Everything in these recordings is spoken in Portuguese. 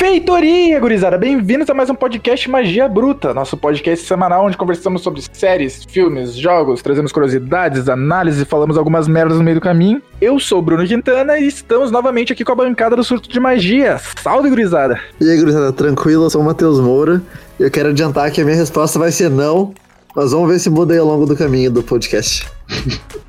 Feitoria, gurizada! Bem-vindos a mais um podcast Magia Bruta, nosso podcast semanal onde conversamos sobre séries, filmes, jogos, trazemos curiosidades, análises e falamos algumas merdas no meio do caminho. Eu sou o Bruno Quintana e estamos novamente aqui com a bancada do Surto de Magia. Salve, gurizada! E aí, gurizada, tranquilo? Eu sou o Matheus Moura e eu quero adiantar que a minha resposta vai ser não, mas vamos ver se muda aí ao longo do caminho do podcast.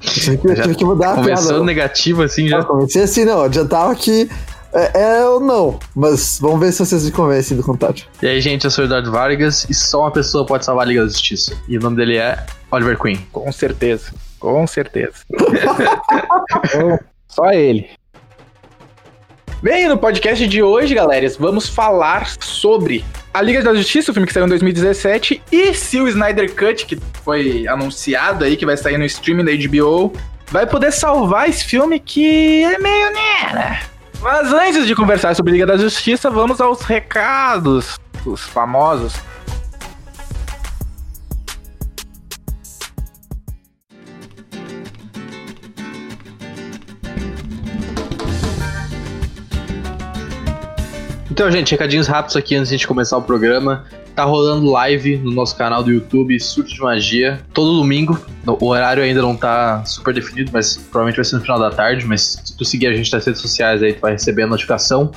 Eu tive que mudar a Começou negativo assim já. Eu comecei assim, não, adiantava que é, é ou não, mas vamos ver se vocês me convencem do contrário. E aí, gente, eu sou o Eduardo Vargas e só uma pessoa pode salvar a Liga da Justiça. E o nome dele é Oliver Queen. Com certeza, com certeza. só ele. Bem, no podcast de hoje, galera, vamos falar sobre a Liga da Justiça, o filme que saiu em 2017, e se o Snyder Cut, que foi anunciado aí, que vai sair no streaming da HBO, vai poder salvar esse filme que é meio né? Mas antes de conversar sobre Liga da Justiça, vamos aos recados dos famosos. Então, gente, recadinhos rápidos aqui antes de a gente começar o programa. Tá rolando live no nosso canal do YouTube, Surto de Magia, todo domingo. O horário ainda não tá super definido, mas provavelmente vai ser no final da tarde. Mas tu seguir a gente nas redes sociais aí, tu vai receber a notificação.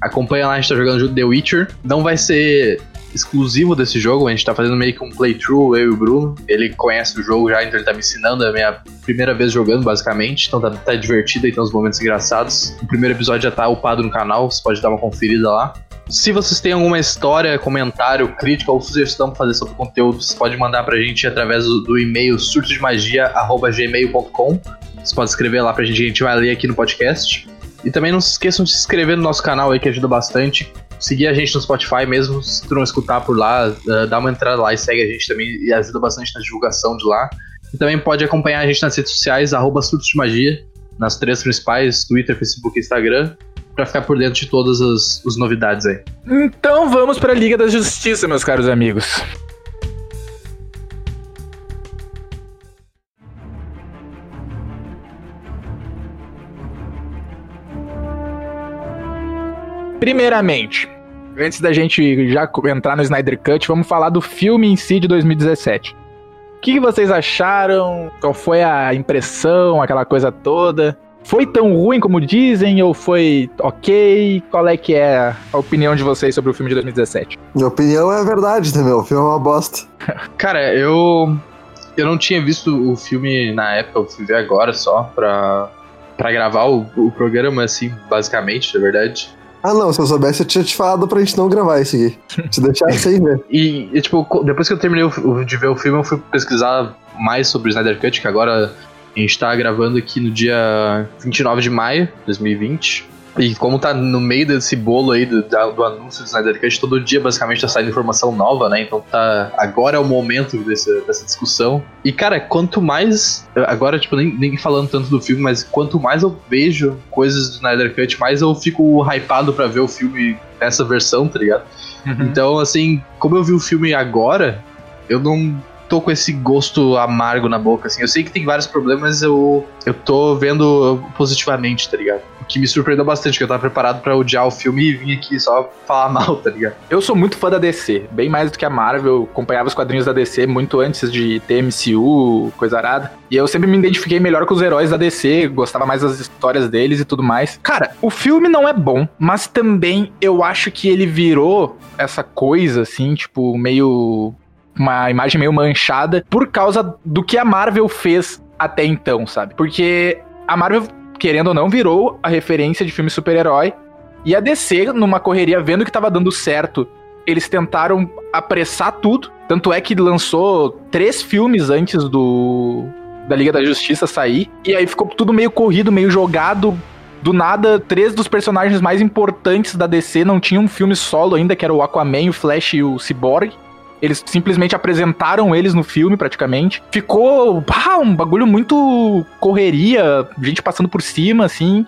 Acompanha lá, a gente tá jogando The Witcher. Não vai ser exclusivo desse jogo, a gente tá fazendo meio que um playthrough, eu e o Bruno. Ele conhece o jogo já, então ele tá me ensinando, é a minha primeira vez jogando, basicamente. Então tá, tá divertido e tem uns momentos engraçados. O primeiro episódio já tá upado no canal, você pode dar uma conferida lá. Se vocês têm alguma história, comentário, crítica ou sugestão para fazer sobre o conteúdo, você pode mandar pra gente através do, do e-mail surtodemagia.gmail.com. Você pode escrever lá pra gente, a gente vai ler aqui no podcast. E também não se esqueçam de se inscrever no nosso canal aí, que ajuda bastante. Seguir a gente no Spotify mesmo, se tu não escutar por lá, uh, dá uma entrada lá e segue a gente também, e ajuda bastante na divulgação de lá. E também pode acompanhar a gente nas redes sociais, arroba Surtos de Magia, nas três principais, Twitter, Facebook e Instagram para ficar por dentro de todas as, as novidades aí. Então vamos para a Liga da Justiça, meus caros amigos. Primeiramente, antes da gente já entrar no Snyder Cut, vamos falar do filme em si de 2017. O que vocês acharam? Qual foi a impressão, aquela coisa toda? Foi tão ruim como dizem ou foi ok? Qual é que é a opinião de vocês sobre o filme de 2017? Minha opinião é verdade também, o filme é uma bosta. Cara, eu eu não tinha visto o filme na época, eu fui ver agora só pra, pra gravar o, o programa, assim, basicamente, na verdade. Ah, não, se eu soubesse, eu tinha te falado pra gente não gravar esse aqui. Te deixar sem ver. E, e, tipo, depois que eu terminei de ver o filme, eu fui pesquisar mais sobre o Snyder Cut, que agora a gente tá gravando aqui no dia 29 de maio de 2020. E como tá no meio desse bolo aí do, do anúncio do Snyder Cut, todo dia basicamente tá saindo informação nova, né? Então tá. Agora é o momento desse, dessa discussão. E, cara, quanto mais. Agora, tipo, nem, nem falando tanto do filme, mas quanto mais eu vejo coisas do Snyder Cut, mais eu fico hypado para ver o filme nessa versão, tá ligado? Uhum. Então, assim, como eu vi o filme agora, eu não tô com esse gosto amargo na boca, assim. Eu sei que tem vários problemas, eu, eu tô vendo positivamente, tá ligado? Que me surpreendeu bastante, que eu tava preparado para odiar o filme e vim aqui só falar mal, tá ligado? Eu sou muito fã da DC, bem mais do que a Marvel. Eu acompanhava os quadrinhos da DC muito antes de ter MCU, coisa arada. E eu sempre me identifiquei melhor com os heróis da DC, gostava mais das histórias deles e tudo mais. Cara, o filme não é bom, mas também eu acho que ele virou essa coisa, assim, tipo, meio uma imagem meio manchada por causa do que a Marvel fez até então, sabe? Porque a Marvel, querendo ou não, virou a referência de filme super-herói. E a DC, numa correria, vendo que tava dando certo, eles tentaram apressar tudo. Tanto é que lançou três filmes antes do da Liga da Justiça sair. E aí ficou tudo meio corrido, meio jogado. Do nada, três dos personagens mais importantes da DC não tinham um filme solo ainda, que era o Aquaman, o Flash e o Cyborg. Eles simplesmente apresentaram eles no filme, praticamente. Ficou pá, um bagulho muito correria, gente passando por cima, assim.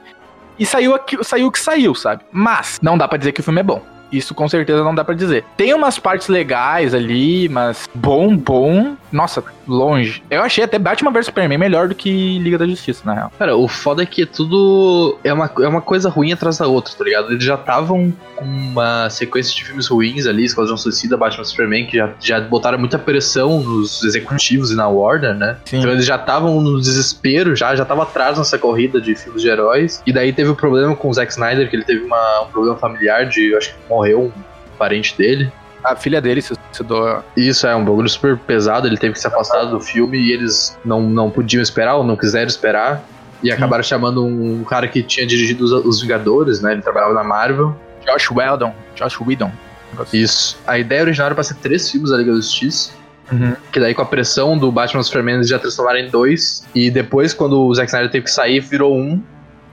E saiu, aqui, saiu o que saiu, sabe? Mas não dá para dizer que o filme é bom. Isso com certeza não dá para dizer. Tem umas partes legais ali, mas bom, bom, nossa, longe. Eu achei até Batman vs Superman melhor do que Liga da Justiça, na real. Cara, o foda é que tudo é uma, é uma coisa ruim atrás da outra, tá ligado? Eles já estavam com uma sequência de filmes ruins ali, Esquadrão Suicida, Batman vs Superman, que já, já botaram muita pressão nos executivos e na Warner, né? Sim. Então eles já estavam no desespero, já já estavam atrás nessa corrida de filmes de heróis. E daí teve o problema com o Zack Snyder, que ele teve uma, um problema familiar de, acho que morreu um parente dele. A filha dele se suicidou. Isso é um bagulho super pesado, ele teve que se afastar do filme e eles não, não podiam esperar ou não quiseram esperar. E acabaram chamando um cara que tinha dirigido os, os Vingadores, né? Ele trabalhava na Marvel. Josh Weldon. Josh Whedon. Isso. A ideia original era pra ser três filmes da Liga da Justiça. Uhum. Que daí com a pressão do Batman vs Superman eles já transformaram em dois. E depois, quando o Zack Snyder teve que sair, virou um.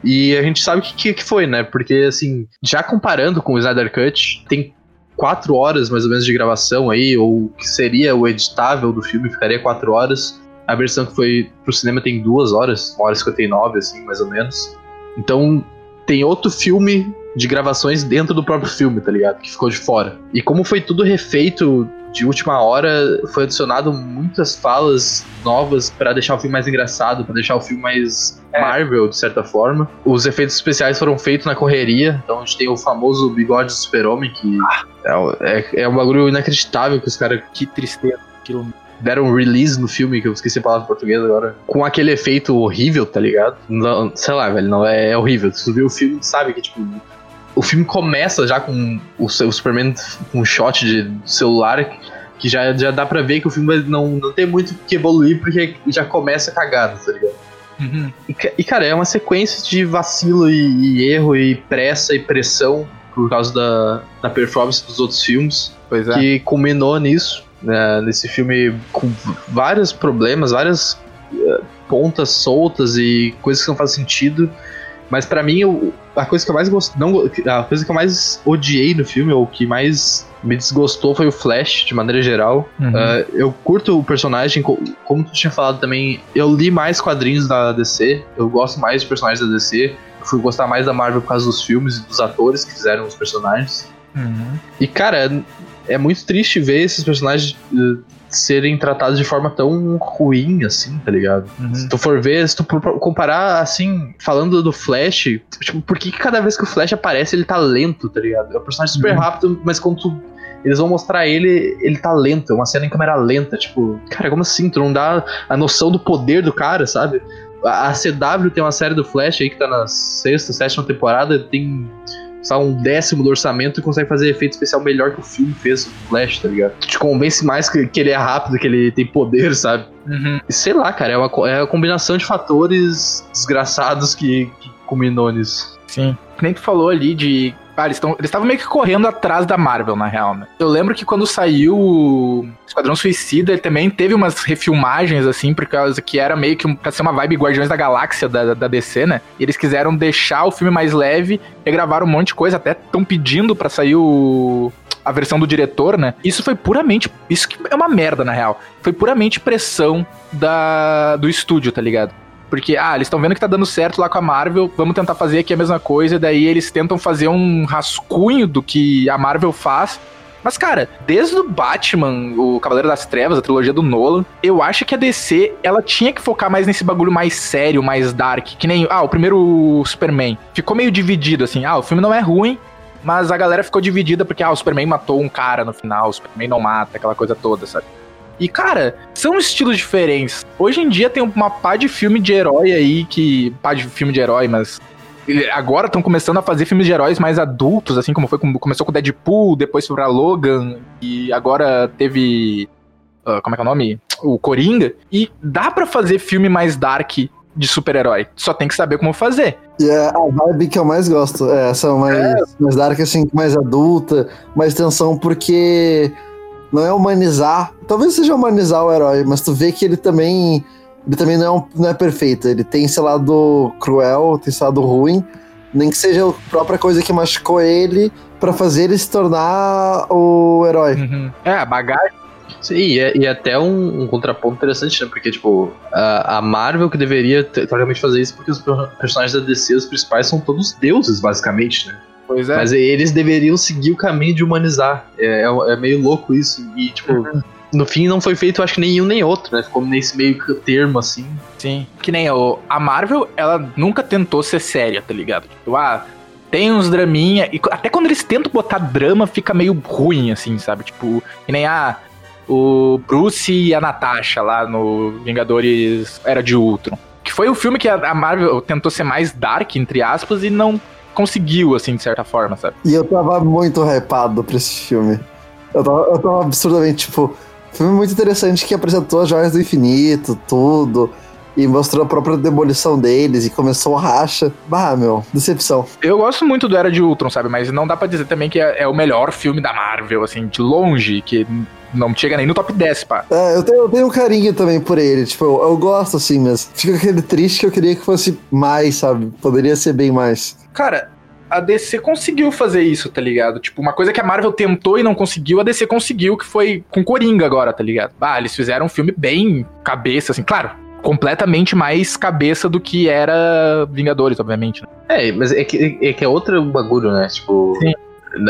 E a gente sabe o que, que, que foi, né? Porque, assim, já comparando com o Snyder Cut, tem quatro horas mais ou menos de gravação aí, ou que seria o editável do filme, ficaria quatro horas. A versão que foi pro cinema tem duas horas, uma hora e 59, assim, mais ou menos. Então, tem outro filme de gravações dentro do próprio filme, tá ligado? Que ficou de fora. E como foi tudo refeito de última hora, foi adicionado muitas falas novas pra deixar o filme mais engraçado, pra deixar o filme mais É. Marvel, de certa forma. Os efeitos especiais foram feitos na correria, então a gente tem o famoso bigode do super-homem, que é, é, é um bagulho inacreditável que os caras Que tristeza. Aquilo. deram um release no filme, que eu esqueci a palavra em português agora, com aquele efeito horrível, tá ligado? Não- sei lá, velho, não é, é horrível. Se tu vê o filme, sabe que, tipo, o filme começa já com o, Superman com um shot de celular que já, já dá pra ver que o filme não, não tem muito o que evoluir porque já começa cagado, tá ligado? Uhum. E, e, cara, é uma sequência de vacilo e, e erro e pressa e pressão por causa da, da performance dos outros filmes é. que culminou nisso, né, nesse filme com vários problemas, várias eh, pontas soltas e coisas que não fazem sentido. Mas pra mim, o- a coisa que eu mais gost... não, a coisa que eu mais odiei no filme, ou o que mais me desgostou foi o Flash, de maneira geral. Uhum. Uh, eu curto o personagem, co- como tu tinha falado também, eu li mais quadrinhos da DC, eu gosto mais de personagens da DC, eu fui gostar mais da Marvel por causa dos filmes e dos atores que fizeram os personagens. Uhum. E, cara, é muito triste ver esses personagens uh, serem tratados de forma tão ruim assim, tá ligado? Uhum. Se tu for ver, se tu comparar, assim, falando do Flash, tipo, por que cada vez que o Flash aparece ele tá lento, tá ligado? É um personagem super Uhum. rápido, mas quando tu- eles vão mostrar ele, ele tá lento, é uma cena em câmera lenta, tipo, cara, como assim? Tu não dá a noção do poder do cara, sabe? A CW tem uma série do Flash aí que tá na sexta, sétima temporada, tem só um décimo do orçamento e consegue fazer efeito especial melhor que o filme fez do Flash, tá ligado? Te convence mais que, que ele é rápido, que ele tem poder, sabe? Uhum. E sei lá, cara, é uma, é uma combinação de fatores desgraçados que, que culminou nisso. Sim. Que nem tu falou ali de. Ah, eles estavam meio que correndo atrás da Marvel, na real, né? Eu lembro que quando saiu o Esquadrão Suicida, ele também teve umas refilmagens, assim, por causa que era meio que um, pra ser uma vibe Guardiões da Galáxia da, da DC, né? E eles quiseram deixar o filme mais leve, regravaram um monte de coisa, até estão pedindo pra sair o. A versão do diretor, né? Isso foi puramente. Isso que é uma merda, na real. Foi puramente pressão da, do estúdio, tá ligado? Porque, ah, eles estão vendo que tá dando certo lá com a Marvel, vamos tentar fazer aqui a mesma coisa, daí eles tentam fazer um rascunho do que a Marvel faz. Mas, cara, desde o Batman, o Cavaleiro das Trevas, a trilogia do Nolan, eu acho que a DC, ela tinha que focar mais nesse bagulho mais sério, mais dark. Que nem, ah, o primeiro Superman. Ficou meio dividido, assim, ah, o filme não é ruim, mas a galera ficou dividida porque, ah, o Superman matou um cara no final, o Superman não mata, aquela coisa toda, sabe? E, cara, são estilos diferentes. Hoje em dia tem uma pá de filme de herói aí que. pá de filme de herói, mas. Agora estão começando a fazer filmes de heróis mais adultos, assim como foi. com- Começou com Deadpool, depois foi pra Logan, e agora teve. ah, como é que é o nome? O Coringa. E dá pra fazer filme mais dark de super-herói. Só tem que saber como fazer. E é a vibe que eu mais gosto. É essa mais, mais dark, assim, mais adulta, mais tensão, porque não é humanizar. Talvez seja humanizar o herói, mas tu vê que ele também. Ele também não é, um- não é perfeito. Ele tem esse lado cruel, tem esse lado ruim. Nem que seja a própria coisa que machucou ele pra fazer ele se tornar o herói. É, a bagagem. Sim, e, é, e é até um, um contraponto interessante, né? Porque, tipo, a, a Marvel que deveria te- teoricamente fazer isso porque os per- personagens da DC, os principais, são todos deuses, basicamente, né? Pois é. Mas eles deveriam seguir o caminho de humanizar. É, é- é meio louco isso. E, tipo, no fim não foi feito, acho que nenhum nem outro, né? Ficou nesse meio termo, assim. Sim. Que nem o, a Marvel, ela nunca tentou ser séria, tá ligado? Tipo, ah, tem uns draminha. E até quando eles tentam botar drama, fica meio ruim, assim, sabe? Tipo, que nem ah, o Bruce e a Natasha lá no Vingadores Era de Ultron. Que foi o filme que a Marvel tentou ser mais dark, entre aspas, e não conseguiu, assim, de certa forma, sabe? E eu tava muito hypado pra esse filme. Eu tava, eu tava absurdamente, tipo, filme muito interessante que apresentou as joias do infinito, tudo. E mostrou a própria demolição deles e começou a racha. Bah, meu, decepção. Eu gosto muito do Era de Ultron, sabe? Mas não dá pra dizer também que é, é o melhor filme da Marvel, assim, de longe, que não chega nem no top 10, pá. É, eu tenho, eu tenho um carinho também por ele. Tipo, eu, eu gosto assim, mas fica aquele triste que eu queria que fosse mais, sabe? Poderia ser bem mais. Cara, a DC conseguiu fazer isso, tá ligado? Tipo, uma coisa que a Marvel tentou e não conseguiu, a DC conseguiu, que foi com Coringa agora, tá ligado? Ah, eles fizeram um filme bem cabeça, assim, claro, completamente mais cabeça do que era Vingadores, obviamente. Né? É, mas é que é, que é outro bagulho, né? Tipo. Sim.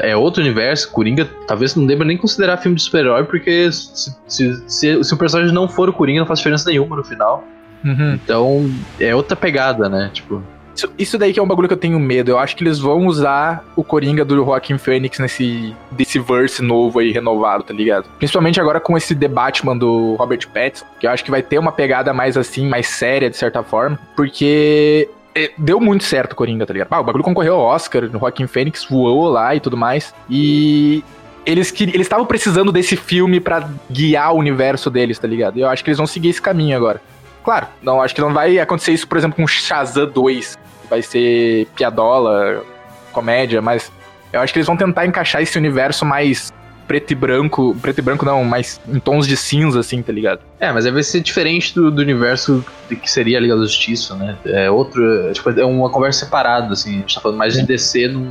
É outro universo, Coringa, talvez não deva nem considerar filme de super-herói, porque se, se, se, se, o personagem não for o Coringa, não faz diferença nenhuma no final. Uhum. Então, é outra pegada, né? Tipo. Isso, isso, daí que é um bagulho que eu tenho medo. Eu acho que eles vão usar o Coringa do Joaquim Phoenix nesse desse verse novo aí, renovado, tá ligado? Principalmente agora com esse The Batman do Robert Pattinson, que eu acho que vai ter uma pegada mais assim, mais séria, de certa forma, porque é, deu muito certo o Coringa, tá ligado? Ah, o bagulho concorreu ao Oscar, o Joaquim Phoenix voou lá e tudo mais. E eles estavam precisando desse filme para guiar o universo deles, tá ligado? Eu acho que eles vão seguir esse caminho agora. Claro, não acho que não vai acontecer isso, por exemplo, com Shazam 2, vai ser piadola, comédia, mas eu acho que eles vão tentar encaixar esse universo mais preto e branco, preto e branco não, mais em tons de cinza, assim, tá ligado? É, mas vai ser diferente do, do universo que seria a Liga da Justiça, né? É outro, tipo, é uma conversa separada, assim, a gente tá falando mais de DC no,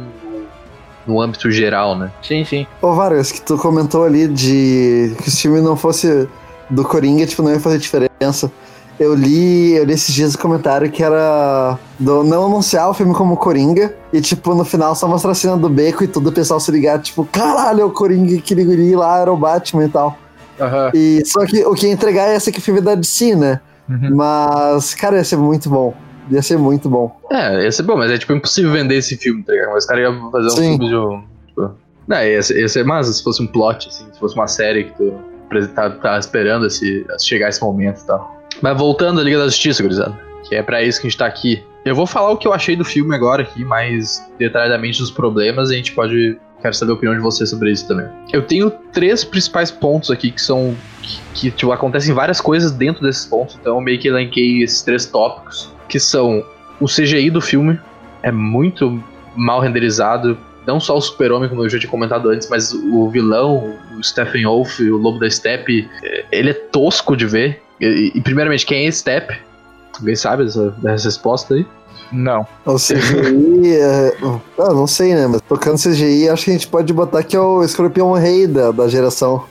no âmbito geral, né? Sim, sim. Ô, Vargas, que tu comentou ali de que se o filme não fosse do Coringa, tipo, não ia fazer diferença. Eu li, eu li esses dias o um comentário que era do não anunciar o filme como Coringa e, tipo, no final só mostrar a cena do beco e tudo, o pessoal se ligar, tipo, caralho, é o Coringa, que guri lá era o Batman e tal. Uhum. E só que o que ia entregar é esse que filme da DC, né? Uhum. Mas, cara, ia ser muito bom. Ia ser muito bom. É, ia ser bom, mas é tipo impossível vender esse filme, tá ligado? Mas os caras iam fazer um Sim. filme de um. Tipo, não, ia ser, ia ser massa se fosse um plot, assim, se fosse uma série que tu tá, tá esperando esse, chegar esse momento e tal. Mas voltando à Liga da Justiça, gurizada, que é para isso que a gente tá aqui. Eu vou falar o que eu achei do filme agora aqui, mais detalhadamente dos problemas, e a gente pode. Quero saber a opinião de você sobre isso também. Eu tenho três principais pontos aqui que são. que, que tipo, acontecem várias coisas dentro desses pontos, então eu meio que elenquei esses três tópicos, que são o CGI do filme, é muito mal renderizado, não só o super-homem, como eu já tinha comentado antes, mas o vilão, o Stephen Wolf, o Lobo da Steppe, é, ele é tosco de ver. E, e, primeiramente, quem é Step? Alguém sabe essa, dessa resposta aí? Não. O CGI. é, ah, não sei, né? Mas tocando CGI, acho que a gente pode botar que é o escorpião rei da, da geração.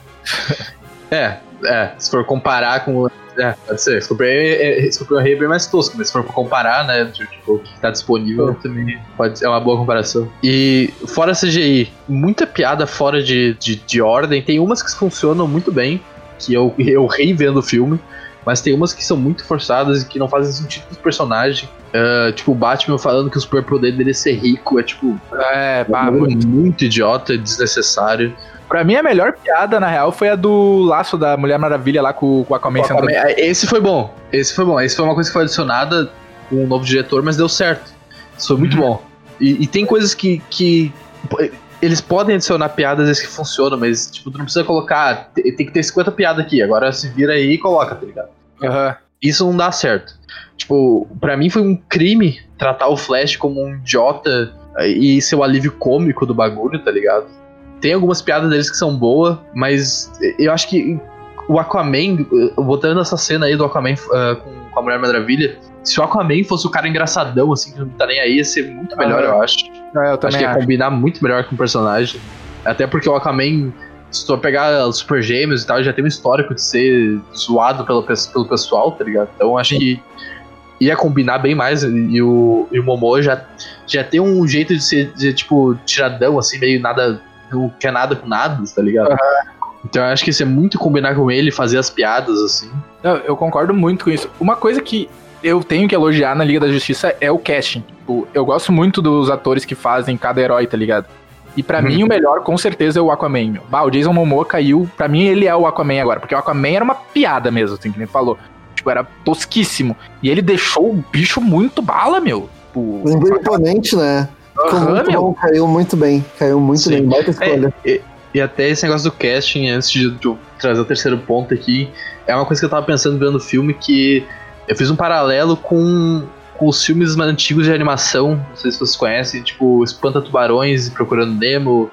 é, é. Se for comparar com. É, pode ser. Escorpião, é, escorpião rei é bem mais tosco, mas se for comparar, né? Tipo, o que tá disponível é. também pode ser uma boa comparação. E fora CGI, muita piada fora de, de, de ordem. Tem umas que funcionam muito bem, que eu, eu rei vendo o filme. Mas tem umas que são muito forçadas e que não fazem sentido os personagens. Uh, tipo, o Batman falando que o superpoder dele é ser rico. É tipo. É, é muito. muito idiota, desnecessário. Pra mim, a melhor piada, na real, foi a do laço da Mulher Maravilha lá com, com o Aquaman. Aquaman esse foi bom. Esse foi bom. Esse foi uma coisa que foi adicionada com o um novo diretor, mas deu certo. Isso foi muito uhum. bom. E, e, tem coisas que, que eles podem adicionar piadas que funcionam, mas, tipo, tu não precisa colocar. Tem que ter 50 piadas aqui, agora se vira aí e coloca, tá ligado? Uhum. Isso não dá certo. Tipo, pra mim foi um crime tratar o Flash como um idiota e ser o alívio cômico do bagulho, tá ligado? Tem algumas piadas deles que são boas, mas eu acho que o Aquaman, botando essa cena aí do Aquaman uh, com, com a Mulher Maravilha, se o Aquaman fosse o cara engraçadão, assim, que não tá nem aí, ia ser muito melhor, ah, eu acho. É, eu acho que ia acho. combinar muito melhor com o personagem. Até porque o Aquaman, se tu pegar os Super Gêmeos e tal, já tem um histórico de ser zoado pelo, pelo pessoal, tá ligado? Então acho que ia combinar bem mais. E o, e o Momo já, já tem um jeito de ser, de, tipo, tiradão, assim, meio nada. Não quer nada com nada, tá ligado? Uhum. Então eu acho que isso é muito combinar com ele, fazer as piadas, assim. Não, eu concordo muito com isso. Uma coisa que eu tenho que elogiar na Liga da Justiça é o casting. Tipo, eu gosto muito dos atores que fazem cada herói, tá ligado? E pra Uhum. mim o melhor com certeza é o Aquaman. meu. Bah, o Jason Momoa caiu, pra mim ele é o Aquaman agora, porque o Aquaman era uma piada mesmo, assim que nem falou. Tipo, era tosquíssimo. E ele deixou o bicho muito bala, meu. Tipo, imponente, né? Ficou aham, muito meu. bom, caiu muito bem. Caiu muito Sim. bem. Baita escolha. E até esse negócio do casting, antes de, de eu trazer o terceiro ponto aqui, é uma coisa que eu tava pensando vendo o filme que eu fiz um paralelo com, com os filmes mais antigos de animação, não sei se vocês conhecem, tipo Espanta Tubarões e Procurando Nemo,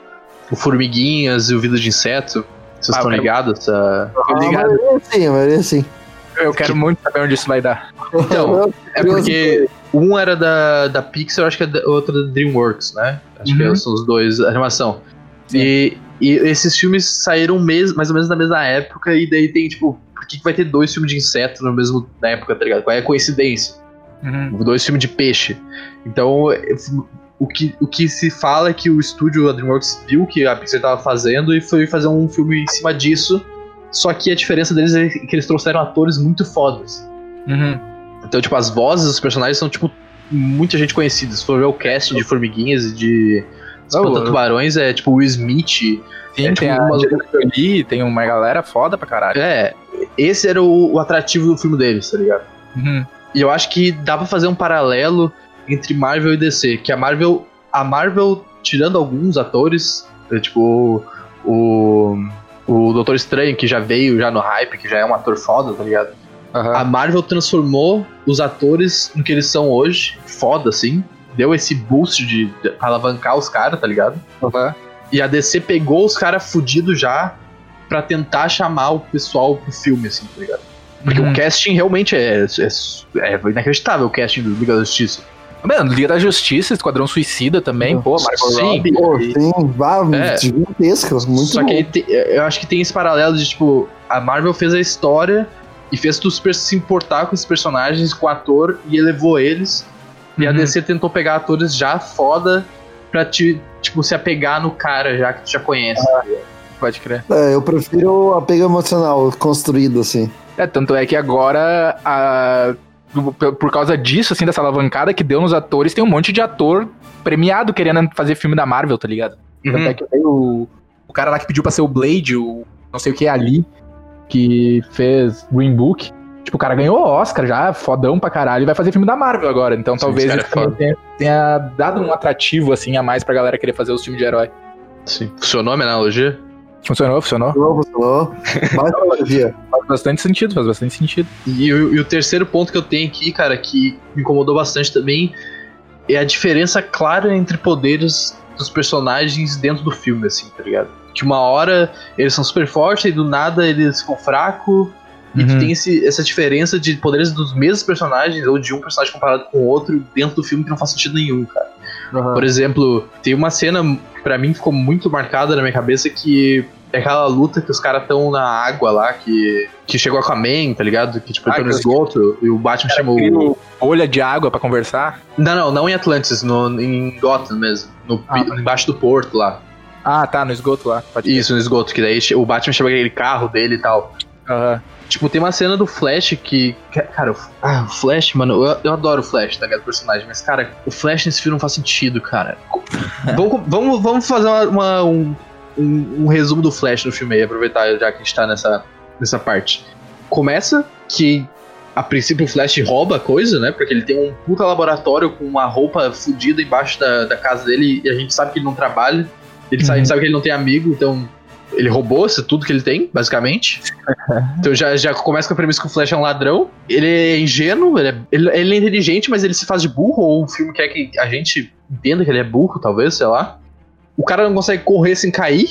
o Formiguinhas e o Vida de Inseto. Vocês Ah, estão eu- ligados? Essa... Ah, ligado. sim, maioria sim. Eu quero muito saber onde isso vai dar. Então, É porque um era da, da Pixar, acho que é o outro da DreamWorks, né? Acho Uhum. que são os dois, a animação. Sim. E, e esses filmes saíram mais ou menos na mesma época, e daí tem, tipo, que, que vai ter dois filmes de inseto no mesmo na época, tá ligado? Qual é a coincidência? Uhum. Dois filmes de peixe. Então, o que, o que se fala é que o estúdio, a DreamWorks, viu que a Pixar tava fazendo e foi fazer um filme em cima disso. Só que a diferença deles é que eles trouxeram atores muito fodas. Uhum. Então, tipo, as vozes dos personagens são, tipo, muita gente conhecida. Se for ver o casting de Formiguinhas e de Espanta Tubarões, é tipo Will Smith. Sim, É, tem tipo, a uma- tem uma galera foda pra caralho. É, esse era o, o atrativo do filme deles, tá ligado? Uhum. E eu acho que dá pra fazer um paralelo entre Marvel e DC. Que a Marvel, a Marvel, tirando alguns atores, é, tipo o, o Doutor Estranho, que já veio já no hype, que já é um ator foda, tá ligado? Aham. A Marvel transformou os atores no que eles são hoje, foda, assim. Deu esse boost de, de alavancar os caras, tá ligado? Aham. E a DC pegou os caras fudidos já pra tentar chamar o pessoal pro filme, assim, tá ligado? Porque Uhum. o casting realmente é, é, é inacreditável, o casting do Liga da Justiça. Mano, Liga da Justiça, Esquadrão Suicida também, pô, Marco Sim. Robbie. Pô, sim, vá, É. gigantescas, muito Só bom. que tem- eu acho que tem esse paralelo de, tipo, a Marvel fez a história e fez tu se importar com esses personagens, com o ator, e elevou eles. E a Uhum. DC tentou pegar atores já foda pra te, tipo, se apegar no cara já que tu já conhece. Pode crer. É, eu prefiro o apego emocional construído, assim. É, tanto é que agora, a- por- causa disso, assim, dessa alavancada que deu nos atores, tem um monte de ator premiado querendo fazer filme da Marvel, tá ligado? Tanto Uhum. é que veio o, o cara lá que pediu pra ser o Blade, o não sei o que ali, que fez Green Book. Tipo, o cara ganhou o Oscar já, fodão pra caralho, e vai fazer filme da Marvel agora. Então Sim, talvez esse cara isso é tenha, tenha dado um atrativo, assim, a mais pra galera querer fazer os filmes de herói. Sim. Funcionou a minha analogia? Funcionou, funcionou. Funcionou, funcionou. Faz bastante sentido, faz bastante sentido. E, o- e o terceiro ponto que eu tenho aqui, cara, que me incomodou bastante também, é a diferença clara entre poderes dos personagens dentro do filme, assim, tá ligado? Que uma hora eles são super fortes e do nada eles ficam fracos. E que Uhum. tem esse- essa diferença de poderes dos mesmos personagens, ou de um personagem comparado com o outro, dentro do filme que não faz sentido nenhum, cara. Por exemplo, tem uma cena que pra mim ficou muito marcada na minha cabeça que é aquela luta que os caras estão na água lá, que, que chegou a Aquaman, tá ligado? Que tipo, Ah, entrou no que- esgoto e o Batman chamou. Bolha de água pra conversar. Não, não, não em Atlantis, no, em Gotham mesmo. No, Ah, embaixo do porto lá. Ah, tá, no esgoto lá. Isso, no esgoto, que daí o Batman chama aquele carro dele e tal. Aham. Tipo, tem uma cena do Flash que. Cara, o, ah, o Flash, mano, eu, eu adoro o Flash, tá ligado? O personagem, mas, cara, o Flash nesse filme não faz sentido, cara. vamos, vamos, vamos fazer uma- uma- um, um, um resumo do Flash no filme aí, aproveitar já que a gente tá nessa, nessa parte. Começa que. A princípio o Flash rouba a coisa, né? Porque ele tem um puta laboratório com uma roupa fodida embaixo da, da casa dele e a gente sabe que ele não trabalha. Ele sabe, a gente Uhum. sabe que ele não tem amigo, então ele roubou isso, tudo que ele tem, basicamente. Então já, já começa com a premissa que o Flash é um ladrão. Ele é ingênuo, ele é, ele, ele é inteligente, mas ele se faz de burro, ou o filme quer que a gente entenda que ele é burro, talvez, sei lá. O cara não consegue correr sem cair.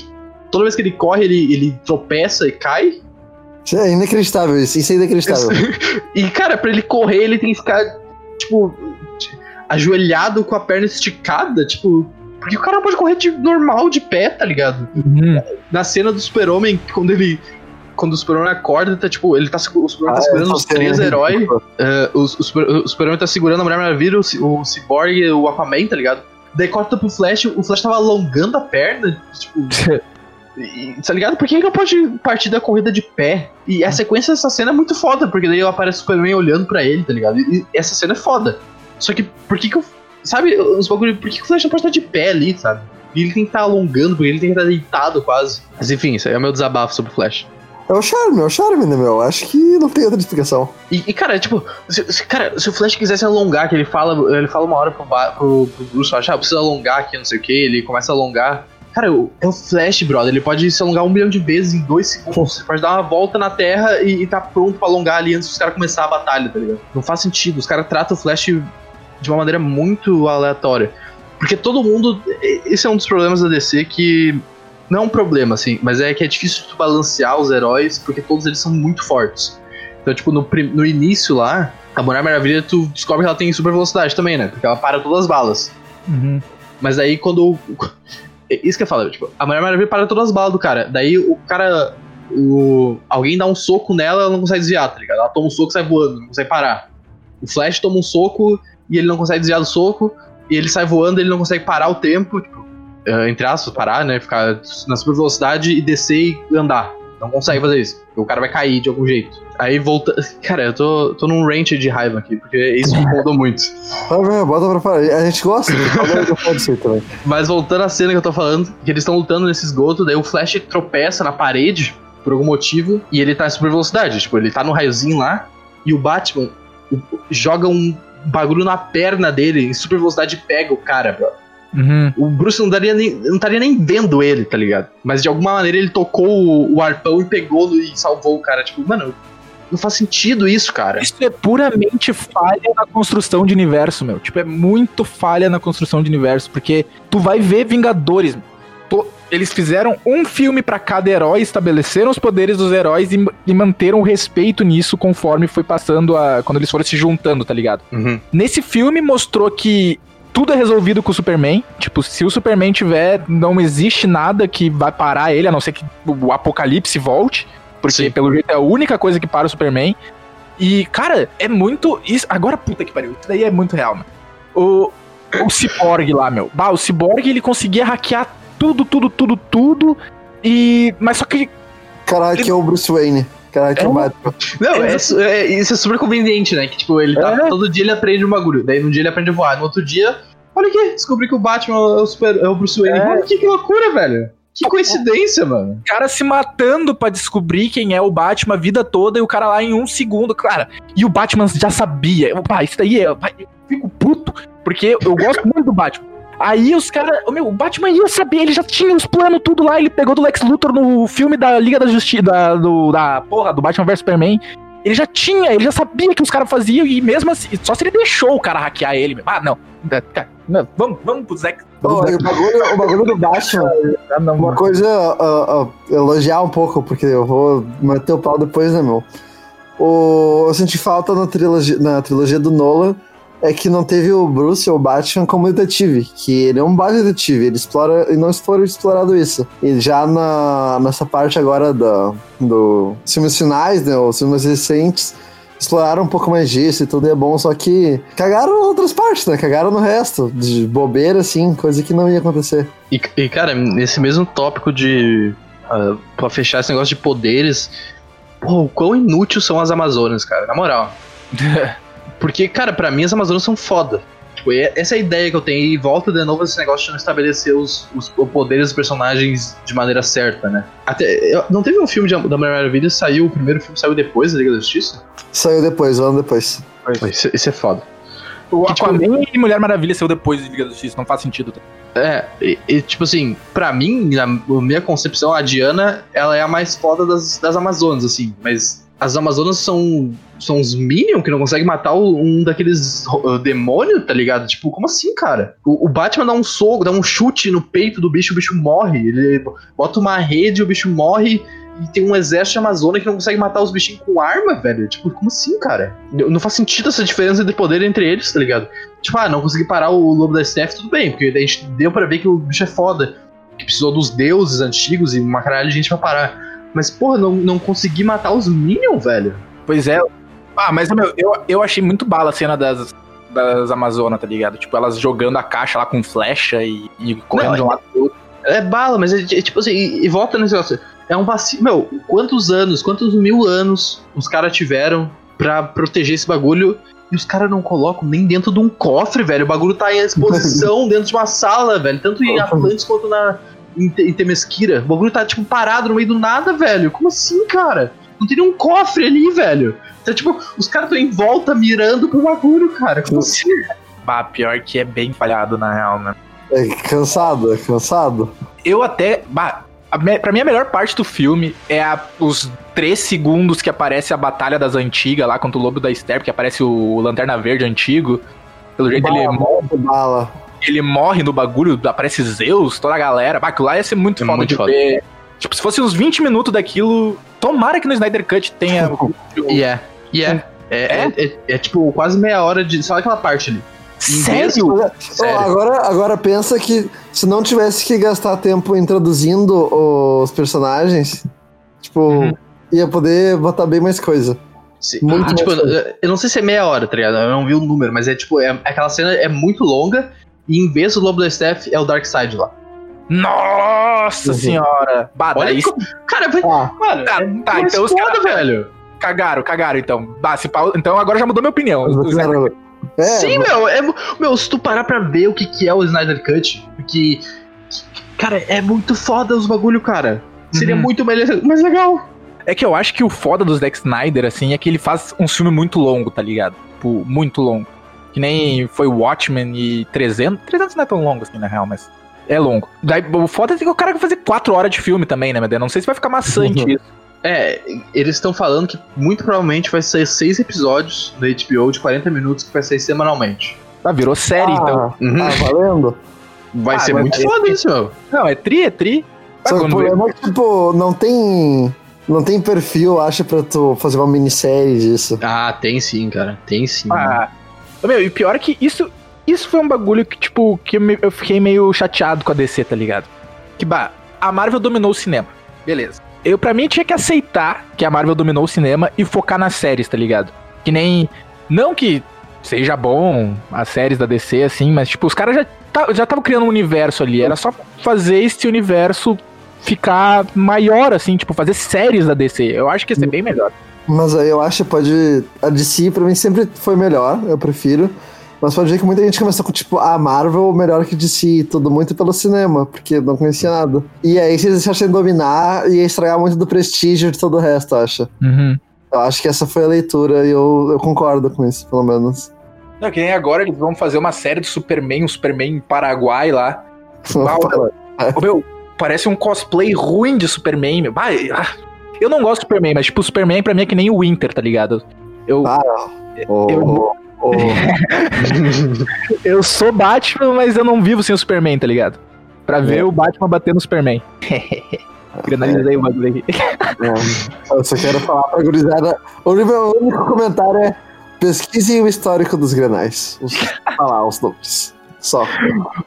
Toda vez que ele corre, ele, ele tropeça e cai. Isso é inacreditável, isso, isso é inacreditável. E, cara, pra ele correr, ele tem que ficar, tipo, ajoelhado com a perna esticada, tipo. Porque o cara pode correr de normal, de pé, tá ligado? Uhum. na cena do Super-Homem, quando ele. Quando o Super-Homem acorda, tá tipo. Ele tá, o Super-Homem tá Ah, segurando essa os três é heróis. ridícula. eh, o, o Super- o Super-Homem tá segurando a Mulher Maravilha, o, o Cyborg e o Aquaman, tá ligado? Daí corta pro Flash, o Flash tava alongando a perna, tipo. E, tá ligado? Por que ele não pode partir da corrida de pé? E a sequência dessa cena é muito foda, porque daí aparece o Superman olhando pra ele, tá ligado? E, e essa cena é foda. Só que por que que eu. Sabe, os bagulho, por que, o Flash não pode estar de pé ali, sabe? E ele tem que estar alongando, porque ele tem que estar deitado quase. Mas enfim, isso aí é o meu desabafo sobre o Flash. É o charme, é o charme, né, meu? Acho que não tem outra explicação. E, e, cara, tipo, se, se- cara, se o Flash quisesse alongar, que ele fala, ele fala uma hora pro, pro, pro Bruce, acha, ah, precisa alongar aqui, não sei o que, ele começa a alongar. Cara, é o Flash, brother, ele pode se alongar um milhão de vezes em dois segundos. Ele pode dar uma volta na Terra e, e tá pronto pra alongar ali antes dos caras começar a batalha, tá ligado? Não faz sentido, os caras tratam o Flash de uma maneira muito aleatória. Porque todo mundo. Esse é um dos problemas da DC que. Não é um problema, assim, mas é que é difícil tu balancear os heróis porque todos eles são muito fortes. Então, tipo, no, no início lá, a Mulher Maravilha, tu descobre que ela tem super velocidade também, né? Porque ela para todas as balas. Uhum. Mas aí quando. Isso que eu falo, tipo, a Mulher Maravilha para todas as balas do cara. Daí o cara. O... Alguém dá um soco nela, ela não consegue desviar, tá ligado? Ela toma um soco e sai voando, não consegue parar. O Flash toma um soco e ele não consegue desviar do soco, e ele sai voando, ele não consegue parar o tempo, tipo, eh, entre aspas, parar, né? Ficar na super velocidade e descer e andar. Não consegue fazer isso. porque O cara vai cair de algum jeito. Aí volta. Cara, eu tô, tô num range de raiva aqui, porque isso me incomodou muito. Vai, vai, bota pra fora. A gente gosta, eu também. Mas voltando à cena que eu tô falando, que eles estão lutando nesse esgoto, daí o Flash tropeça na parede por algum motivo e ele tá em super velocidade. Tipo, ele tá no raiozinho lá e o Batman joga um bagulho na perna dele em super velocidade pega o cara, bro. Uhum. O Bruce não, daria nem, não estaria nem vendo ele, tá ligado? Mas de alguma maneira ele tocou o, o arpão e pegou e salvou o cara. Tipo, mano, não faz sentido isso, cara. Isso é puramente falha na construção de universo, meu. Tipo, é muito falha na construção de universo, porque tu vai ver Vingadores. To- Eles fizeram um filme pra cada herói, estabeleceram os poderes dos heróis e, e manteram o respeito nisso conforme foi passando a. quando eles foram se juntando, tá ligado? Uhum. Nesse filme mostrou que tudo é resolvido com o Superman. Tipo, se o Superman tiver, não existe nada que vai parar ele, a não ser que o apocalipse volte. Porque, Sim. pelo jeito, é a única coisa que para o Superman. E, cara, é muito. Isso, agora, puta que pariu. Isso daí é muito real, mano. O, o Cyborg lá, meu. Bah, o Cyborg ele conseguia hackear tudo, tudo, tudo, tudo. E. Mas só que. Caralho, que é o Bruce Wayne. Caralho, que é o É. Batman. Não, é, é- isso é super conveniente, né? Que tipo, ele tá. É. Todo dia ele aprende um bagulho. Daí no dia ele aprende a voar. No outro dia, olha aqui, descobri que o Batman é o, super, é o Bruce Wayne. É. Mano, que, que loucura, velho. Que coincidência, mano. O cara se matando pra descobrir quem é o Batman a vida toda e o cara lá em um segundo, cara. E o Batman já sabia. Eu, Pá, isso daí é. pá, Eu fico puto, porque eu gosto muito do Batman. Aí os caras. Meu, o Batman ia saber, ele já tinha os planos tudo lá, ele pegou do Lex Luthor no filme da Liga da Justiça, da, do, da porra, do Batman vs Superman. Ele já tinha, ele já sabia que os caras faziam, e mesmo assim, só se ele deixou o cara hackear ele. meu. Ah, não. Não, vamos, vamos pro Zack. O, bagulho, o bagulho do Batman, Ah, uma coisa a, a elogiar um pouco, porque eu vou meter o pau depois, né, meu? O, eu senti falta na trilogia, na trilogia do Nolan é que não teve o Bruce ou o Batman como detetive, que ele é um baita detetive, ele explora e não foi explorado isso. E já na, nessa parte agora da, do filmes finais, né, os filmes recentes, exploraram um pouco mais disso e tudo é bom, só que cagaram outras partes, né? Cagaram no resto, de bobeira, assim, coisa que não ia acontecer. E, e, cara, nesse mesmo tópico de. Uh, pra fechar esse negócio de poderes. Pô, o quão inútil são as Amazonas, cara, na moral. Porque, cara, pra mim as Amazonas são foda. Tipo, é- essa é a ideia que eu tenho. E volta de novo esse negócio de não estabelecer os, os, os poderes dos personagens de maneira certa, né? Até, eu- não teve um filme de, da Mulher Maravilha, saiu, o primeiro filme saiu depois da Liga da Justiça? Saiu depois, um ano depois. Isso, isso é foda. O Que, tipo, Aquaman e Mulher Maravilha saiu depois de Liga da Justiça, não faz sentido. É, e, e, tipo assim, pra mim, na minha concepção, a Diana, ela é a mais foda das, das Amazonas, assim, mas as Amazonas são, são os Minions que não conseguem matar um daqueles uh, demônios, tá ligado? Tipo, como assim, cara? O, o Batman dá um soco, dá um chute no peito do bicho, o bicho morre. Ele bota uma rede, o bicho morre. E tem um exército de Amazônia que não consegue matar os bichinhos com arma, velho. Tipo, como assim, cara? Não faz sentido essa diferença de poder entre eles, tá ligado? Tipo, ah, não consegui parar o lobo da Steph, tudo bem, porque a gente deu pra ver que o bicho é foda. Que precisou dos deuses antigos e uma caralho de gente pra parar. Mas, porra, não, não consegui matar os Minions, velho. Pois é. Ah, mas meu, eu, eu achei muito bala a cena das, das Amazonas, tá ligado? Tipo, elas jogando a caixa lá com flecha e, e correndo Não, de um lado pro outro. É bala, mas é, é tipo assim, e, e volta nesse negócio. É um vacilo. Meu, quantos anos, quantos mil anos os caras tiveram pra proteger esse bagulho e os caras não colocam nem dentro de um cofre, velho. O bagulho tá em exposição dentro de uma sala, velho. Tanto em Atlantis quanto na, em, em Temesquira. O bagulho tá, tipo, parado no meio do nada, velho. Como assim, cara? Não tem nenhum cofre ali, velho. Então, tipo, os caras estão em volta mirando pro bagulho, cara. Como assim? Bah, pior que é bem falhado, na real, né? É cansado, é cansado. Eu até. Bah, a me- pra mim, a melhor parte do filme é a- os três segundos que aparece a Batalha das Antigas lá contra o Lobo da Steppe, que aparece o Lanterna Verde antigo. Pelo jeito, ele, Bala, muito bala. Ele morre no bagulho, aparece Zeus, toda a galera. Bah, aquilo lá ia ser muito É foda muito de foda. ver. Tipo, se fosse uns 20 minutos daquilo. Tomara que no Snyder Cut tenha. E é. E é. É, é, é- é, tipo quase meia hora de. Só aquela parte ali. Sério? Sério. ó, agora, agora pensa que se não tivesse que gastar tempo introduzindo os personagens, tipo, Uhum. ia poder botar bem mais coisa. Se- Muito e, tipo, eu, eu não sei se é meia hora, tá ligado? Eu não vi o número, mas é tipo, é, aquela cena é muito longa e em vez do Lobo da Steph é o Dark Side lá. Nossa Uhum. senhora! Bah, Olha isso. Cara, vai. Ah, Mano, Tá, é tá, então os caras- velho. Cagaram, cagaram então. Bah, se pau- Então agora já mudou minha opinião. mas é, Sim, meu, é, meu, se tu parar pra ver o que, que é o Snyder Cut, porque. Cara, é muito foda os bagulho, cara. Seria Uhum. muito mais, mais legal. É que eu acho que o foda do Zack Snyder, assim, é que ele faz um filme muito longo, tá ligado? Tipo, muito longo. Que nem foi Watchmen e 300. 300 não é tão longo assim, na real, mas é longo. Daí, o foda é que o cara vai fazer 4 horas de filme também, né, meu Deus? Não sei se vai ficar maçante Uhum. isso. É, eles estão falando que muito provavelmente vai ser seis episódios da HBO de 40 minutos que vai sair semanalmente. Ah, virou série, ah, então. Uhum. tá valendo? Vai Ah, ser muito aí- foda isso, meu. Não, é tri, é tri. Só que o problema é que, tipo, não tem. Não tem perfil, acho, pra tu fazer uma minissérie disso. Ah, tem sim, cara. Tem sim. Ah, meu, e o pior é que isso, isso foi um bagulho que, tipo, que eu, fiquei meio chateado com a DC, tá ligado? Que, bah, a Marvel dominou o cinema. Beleza. Eu, pra mim, tinha que aceitar que a Marvel dominou o cinema e focar nas séries, tá ligado? Que nem. Não que seja bom as séries da DC, assim, mas, tipo, os caras já tá- já estavam criando um universo ali. Era só fazer esse universo ficar maior, assim, tipo, fazer séries da DC. Eu acho que ia ser bem melhor. Mas aí eu acho que pode. A DC pra mim sempre foi melhor, eu prefiro. Mas pode ver que muita gente começou com, tipo, a Marvel melhor que DC, e tudo muito pelo cinema, porque não conhecia nada. E aí, se eles deixassem dominar, ia estragar muito do prestígio de todo o resto, eu acho. Uhum. Eu acho que essa foi a leitura e eu, eu concordo com isso, pelo menos. Não, que nem agora eles vão fazer uma série do Superman, um Superman Paraguai lá. Ô, meu, parece um cosplay ruim de Superman, meu. Bah, ah, eu não gosto do Superman, mas tipo, o Superman pra mim é que nem o Winter, tá ligado? Eu, Ah, Ô, Eu- ô. eu sou Batman, mas eu não vivo sem o Superman, tá ligado? Pra ver É. o Batman bater no Superman. Granalizei o bagulho aqui. É, eu só quero falar pra gurizada. O meu único comentário é: pesquisem o histórico dos granais. Os, lá, os nomes. Só.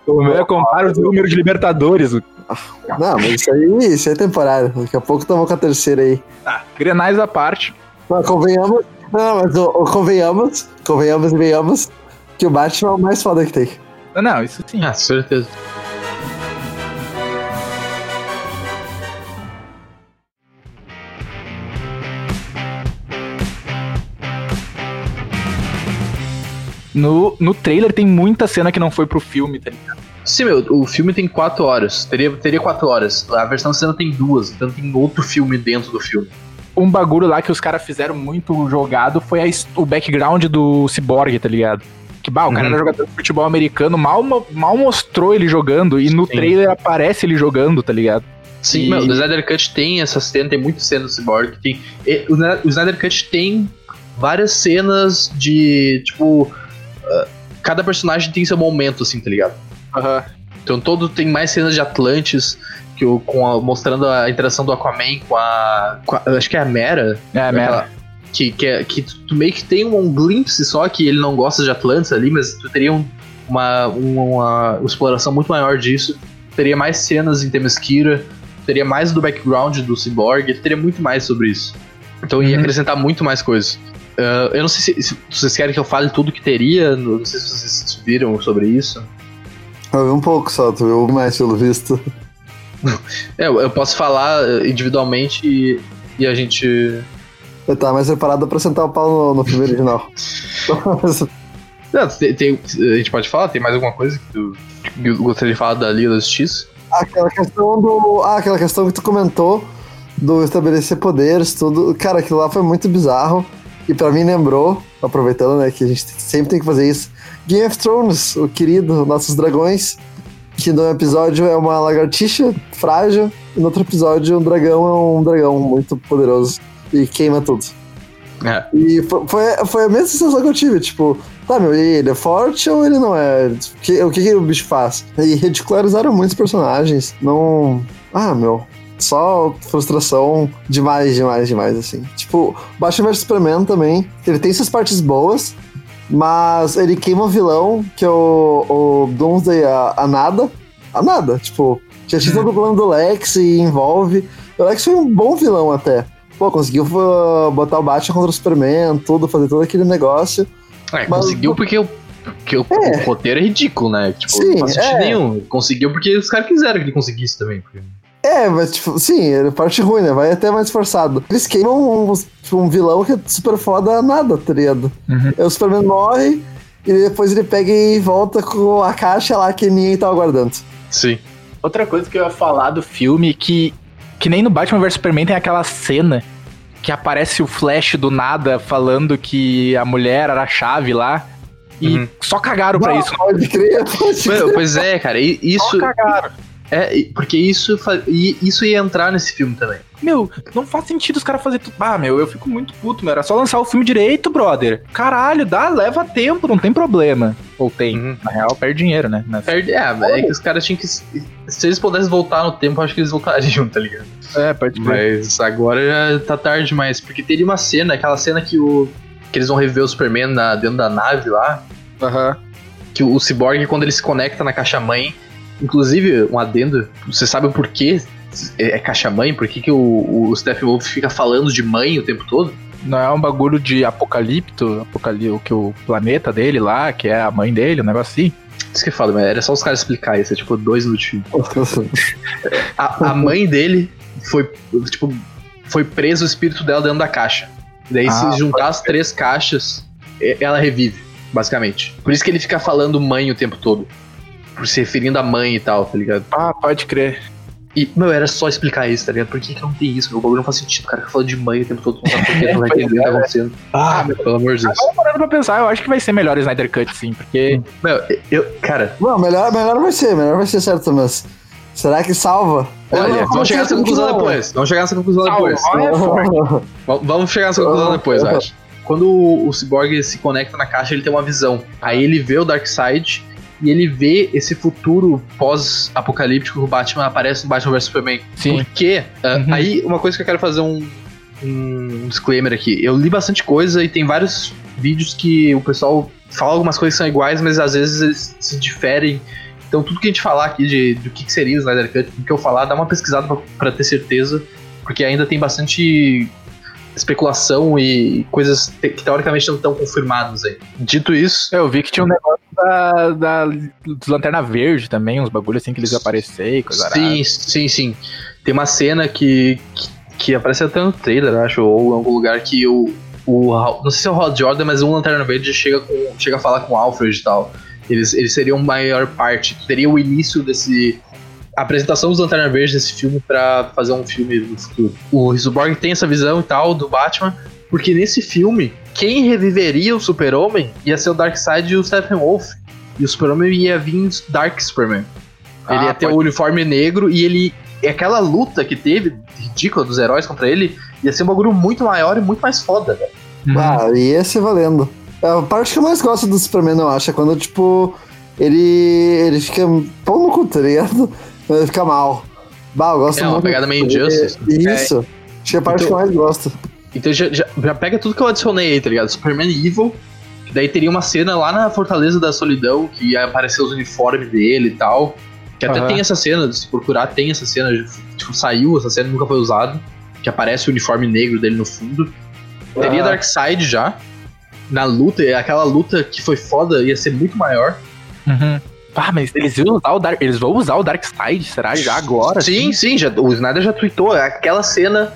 O meu é comparar os números de Libertadores. Não, mas isso aí, isso aí é temporário. Daqui a pouco estamos com a terceira aí. Grenais à parte. Não, convenhamos. Não, mas o, o convenhamos, convenhamos e venhamos que o Batman é o mais foda que tem. Não, Não, isso sim. Ah, certeza. No, no trailer tem muita cena que não foi pro filme, tá ligado? Sim, meu, o filme tem 4 horas. Teria, teria 4 horas. A versão cinema tem duas, então tem outro filme dentro do filme. Um bagulho lá que os caras fizeram muito jogado foi a o background do Cyborg, tá ligado? Que, bah, o cara Uhum. era jogador de futebol americano, mal, mal mostrou ele jogando, e no Sim. trailer aparece ele jogando, tá ligado? Sim, E- meu, o Snyder Cut tem essa cena, tem muita cena do Cyborg. Tem, e o, Snyder- o Snyder Cut tem várias cenas de, tipo, ah, cada personagem tem seu momento, assim, tá ligado? Então todo tem mais cenas de Atlantis, que o, com a- mostrando a interação do Aquaman com a, com a- Acho que é a Mera. É, aquela- merda. Que, que, é- que tu tu meio que tem um, glimpse só que ele não gosta de Atlantis ali, mas tu teria um- uma, uma, uma exploração muito maior disso. Teria mais cenas em Temesquira, teria mais do background do Cyborg, teria muito mais sobre isso. Então ia Uhum. acrescentar muito mais coisas. Ah, eu não sei se, se vocês querem que eu fale tudo que teria, não sei se vocês viram sobre isso. Eu vi um pouco só, tu viu mais pelo visto. É, eu posso falar individualmente e, e a gente. Eu tava mais preparado pra sentar o pau no, no filme original. Não, tem, tem, a gente pode falar? Tem mais alguma coisa que tu que gostaria de falar da Liga da Justiça? Aquela questão do. Ah, aquela questão que tu comentou do estabelecer poderes, tudo. Cara, aquilo lá foi muito bizarro. E pra mim lembrou, aproveitando, né, que a gente sempre tem que fazer isso. Game of Thrones, o querido, nossos dragões. Que no episódio é uma lagartixa frágil, e no outro episódio um dragão é um dragão muito poderoso e queima tudo. É. E foi, foi, a mesma sensação que eu tive, tipo, tá, meu, ele é forte ou ele não é? O que, o que, que o bicho faz? E ridicularizaram muitos personagens, não. Ah, meu, só frustração demais, demais, demais, assim. Tipo, Batman vs Superman também, ele tem suas partes boas, mas ele queima o vilão, que é o, o Doomsday a, a nada. A nada, tipo, já tinha todo o plano do Lex e envolve. O Lex foi um bom vilão até. Pô, conseguiu uh, botar o Batman contra o Superman, tudo, fazer todo aquele negócio. É, Mas- conseguiu porque, o, porque o, É. o roteiro é ridículo, né? Tipo, Sim, não faz sentido é. nenhum. Conseguiu porque os caras quiseram que ele conseguisse também. porque- É, mas tipo, sim, é parte ruim, né? Vai até mais forçado. Eles queimam um, tipo, um vilão que é super foda nada, tá ligado? Uhum. Aí o Superman morre e depois ele pega e volta com a caixa lá que ninguém tava guardando. Sim. Outra coisa que eu ia falar do filme, que, que nem no Batman vs Superman tem aquela cena que aparece o Flash do nada falando que a mulher era a chave lá. E Uhum. só cagaram pra Não, isso. Pode crer, pode crer. pois é, cara. e Isso, Só cagaram. É, porque isso, isso ia entrar nesse filme também. Meu, não faz sentido os caras fazerem tudo. Ah, meu, eu fico muito puto, meu. Era só lançar o filme direito, brother. Caralho, dá, leva tempo, não tem problema. Ou tem. Uhum. Na real, perde dinheiro, né? Mas- Perde, é, é que os caras tinham que. Se eles pudessem voltar no tempo, acho que eles voltariam, tá ligado? É, pode Mas agora já tá tarde demais. Porque teria uma cena, aquela cena que o. Que eles vão rever o Superman na, dentro da nave lá. Aham. Que o, o Cyborg, quando ele se conecta na caixa mãe. Inclusive, um adendo, você sabe o porquê é, é caixa mãe? Por que, que o, o Steppenwolf fica falando de mãe o tempo todo? Não é um bagulho de apocalipto, apocali o que o planeta dele lá, que é a mãe dele, um negócio assim. Isso que eu falo, mas era só os caras explicar isso, é tipo dois de filme. A, a mãe dele foi, tipo, foi preso o espírito dela dentro da caixa. Daí, Ah, se juntar as três caixas, ela revive, basicamente. Por isso que ele fica falando mãe o tempo todo. Por se referindo à mãe e tal, tá ligado? Ah, pode crer. E, meu, era só explicar isso, tá ligado? Por que, que não tem isso? Meu, o bagulho não faz sentido. O cara fica falando de mãe o tempo todo, não sabe por que, não vai entender o que tá é. acontecendo. Ah, meu, pelo amor de Deus. Agora parando pra pensar, eu acho que vai ser melhor o Snyder Cut, sim, porque. Meu, eu, cara, Não, melhor, melhor vai ser, melhor vai ser certo, mas será que salva? Eu olha, não vamos chegar nessa conclusão não. depois. Vamos chegar nessa conclusão depois. Vamos chegar nessa conclusão depois, eu acho. Quando o, o Cyborg se conecta na caixa, ele tem uma visão. Aí ele vê o Darkseid e ele vê esse futuro pós-apocalíptico que o Batman aparece no Batman vs Superman. Sim. Porque, Uhum. aí, uma coisa que eu quero fazer um, um disclaimer aqui. Eu li bastante coisa e tem vários vídeos que o pessoal fala algumas coisas que são iguais, mas às vezes eles se diferem. Então, tudo que a gente falar aqui de, do que, que seria o Snyder Cut, do que eu falar, dá uma pesquisada pra ter certeza, porque ainda tem bastante especulação e coisas te- que teoricamente não estão confirmadas aí. Dito isso, Eu vi que tinha um negócio da, da dos Lanterna Verde também, uns bagulhos assim que eles aparecer e coisa sim, arada. sim, sim. Tem uma cena que, que, que aparece até no trailer, acho, ou em algum lugar que o, o. Não sei se é o Hal Jordan, mas um Lanterna Verde chega, com, chega a falar com o Alfred e tal. Eles, eles seriam maior parte. Teria o início desse. A apresentação dos Lanterna Verde desse filme pra fazer um filme no futuro. O Cyborg tem essa visão e tal do Batman, porque nesse filme, quem reviveria o Super-Homem ia ser o Darkseid e o Steppenwolf. E o Super-Homem ia vir Dark Superman. Ele Ah, ia ter pode- o uniforme negro e ele. E aquela luta que teve, ridícula, dos heróis contra ele, ia ser um bagulho muito maior e muito mais foda, velho. Uhum. Ah, ia ser valendo. A parte que eu mais gosto do Superman, eu acho, é quando, tipo, ele, ele fica pão no cu, tá ligado? Quando ele fica mal. Bah, eu gosto É, uma muito. pegada meio. Injustice. Isso. Acho que é a parte Então- que eu mais gosto. Então já, já, já pega tudo que eu adicionei aí, tá ligado? Superman Evil. que Daí teria uma cena lá na Fortaleza da Solidão, que ia aparecer os uniformes dele e tal. Que até Aham. tem essa cena, se procurar, tem essa cena. Tipo, saiu essa cena, nunca foi usado. Que aparece o uniforme negro dele no fundo. Teria Ah. Darkseid já. Na luta, e aquela luta que foi foda ia ser muito maior. Uhum. Ah, mas eles vão usar o Dark, eles vão usar o Dark Side, será? Já agora? Sim, sim, já, o Snyder já tweetou aquela cena.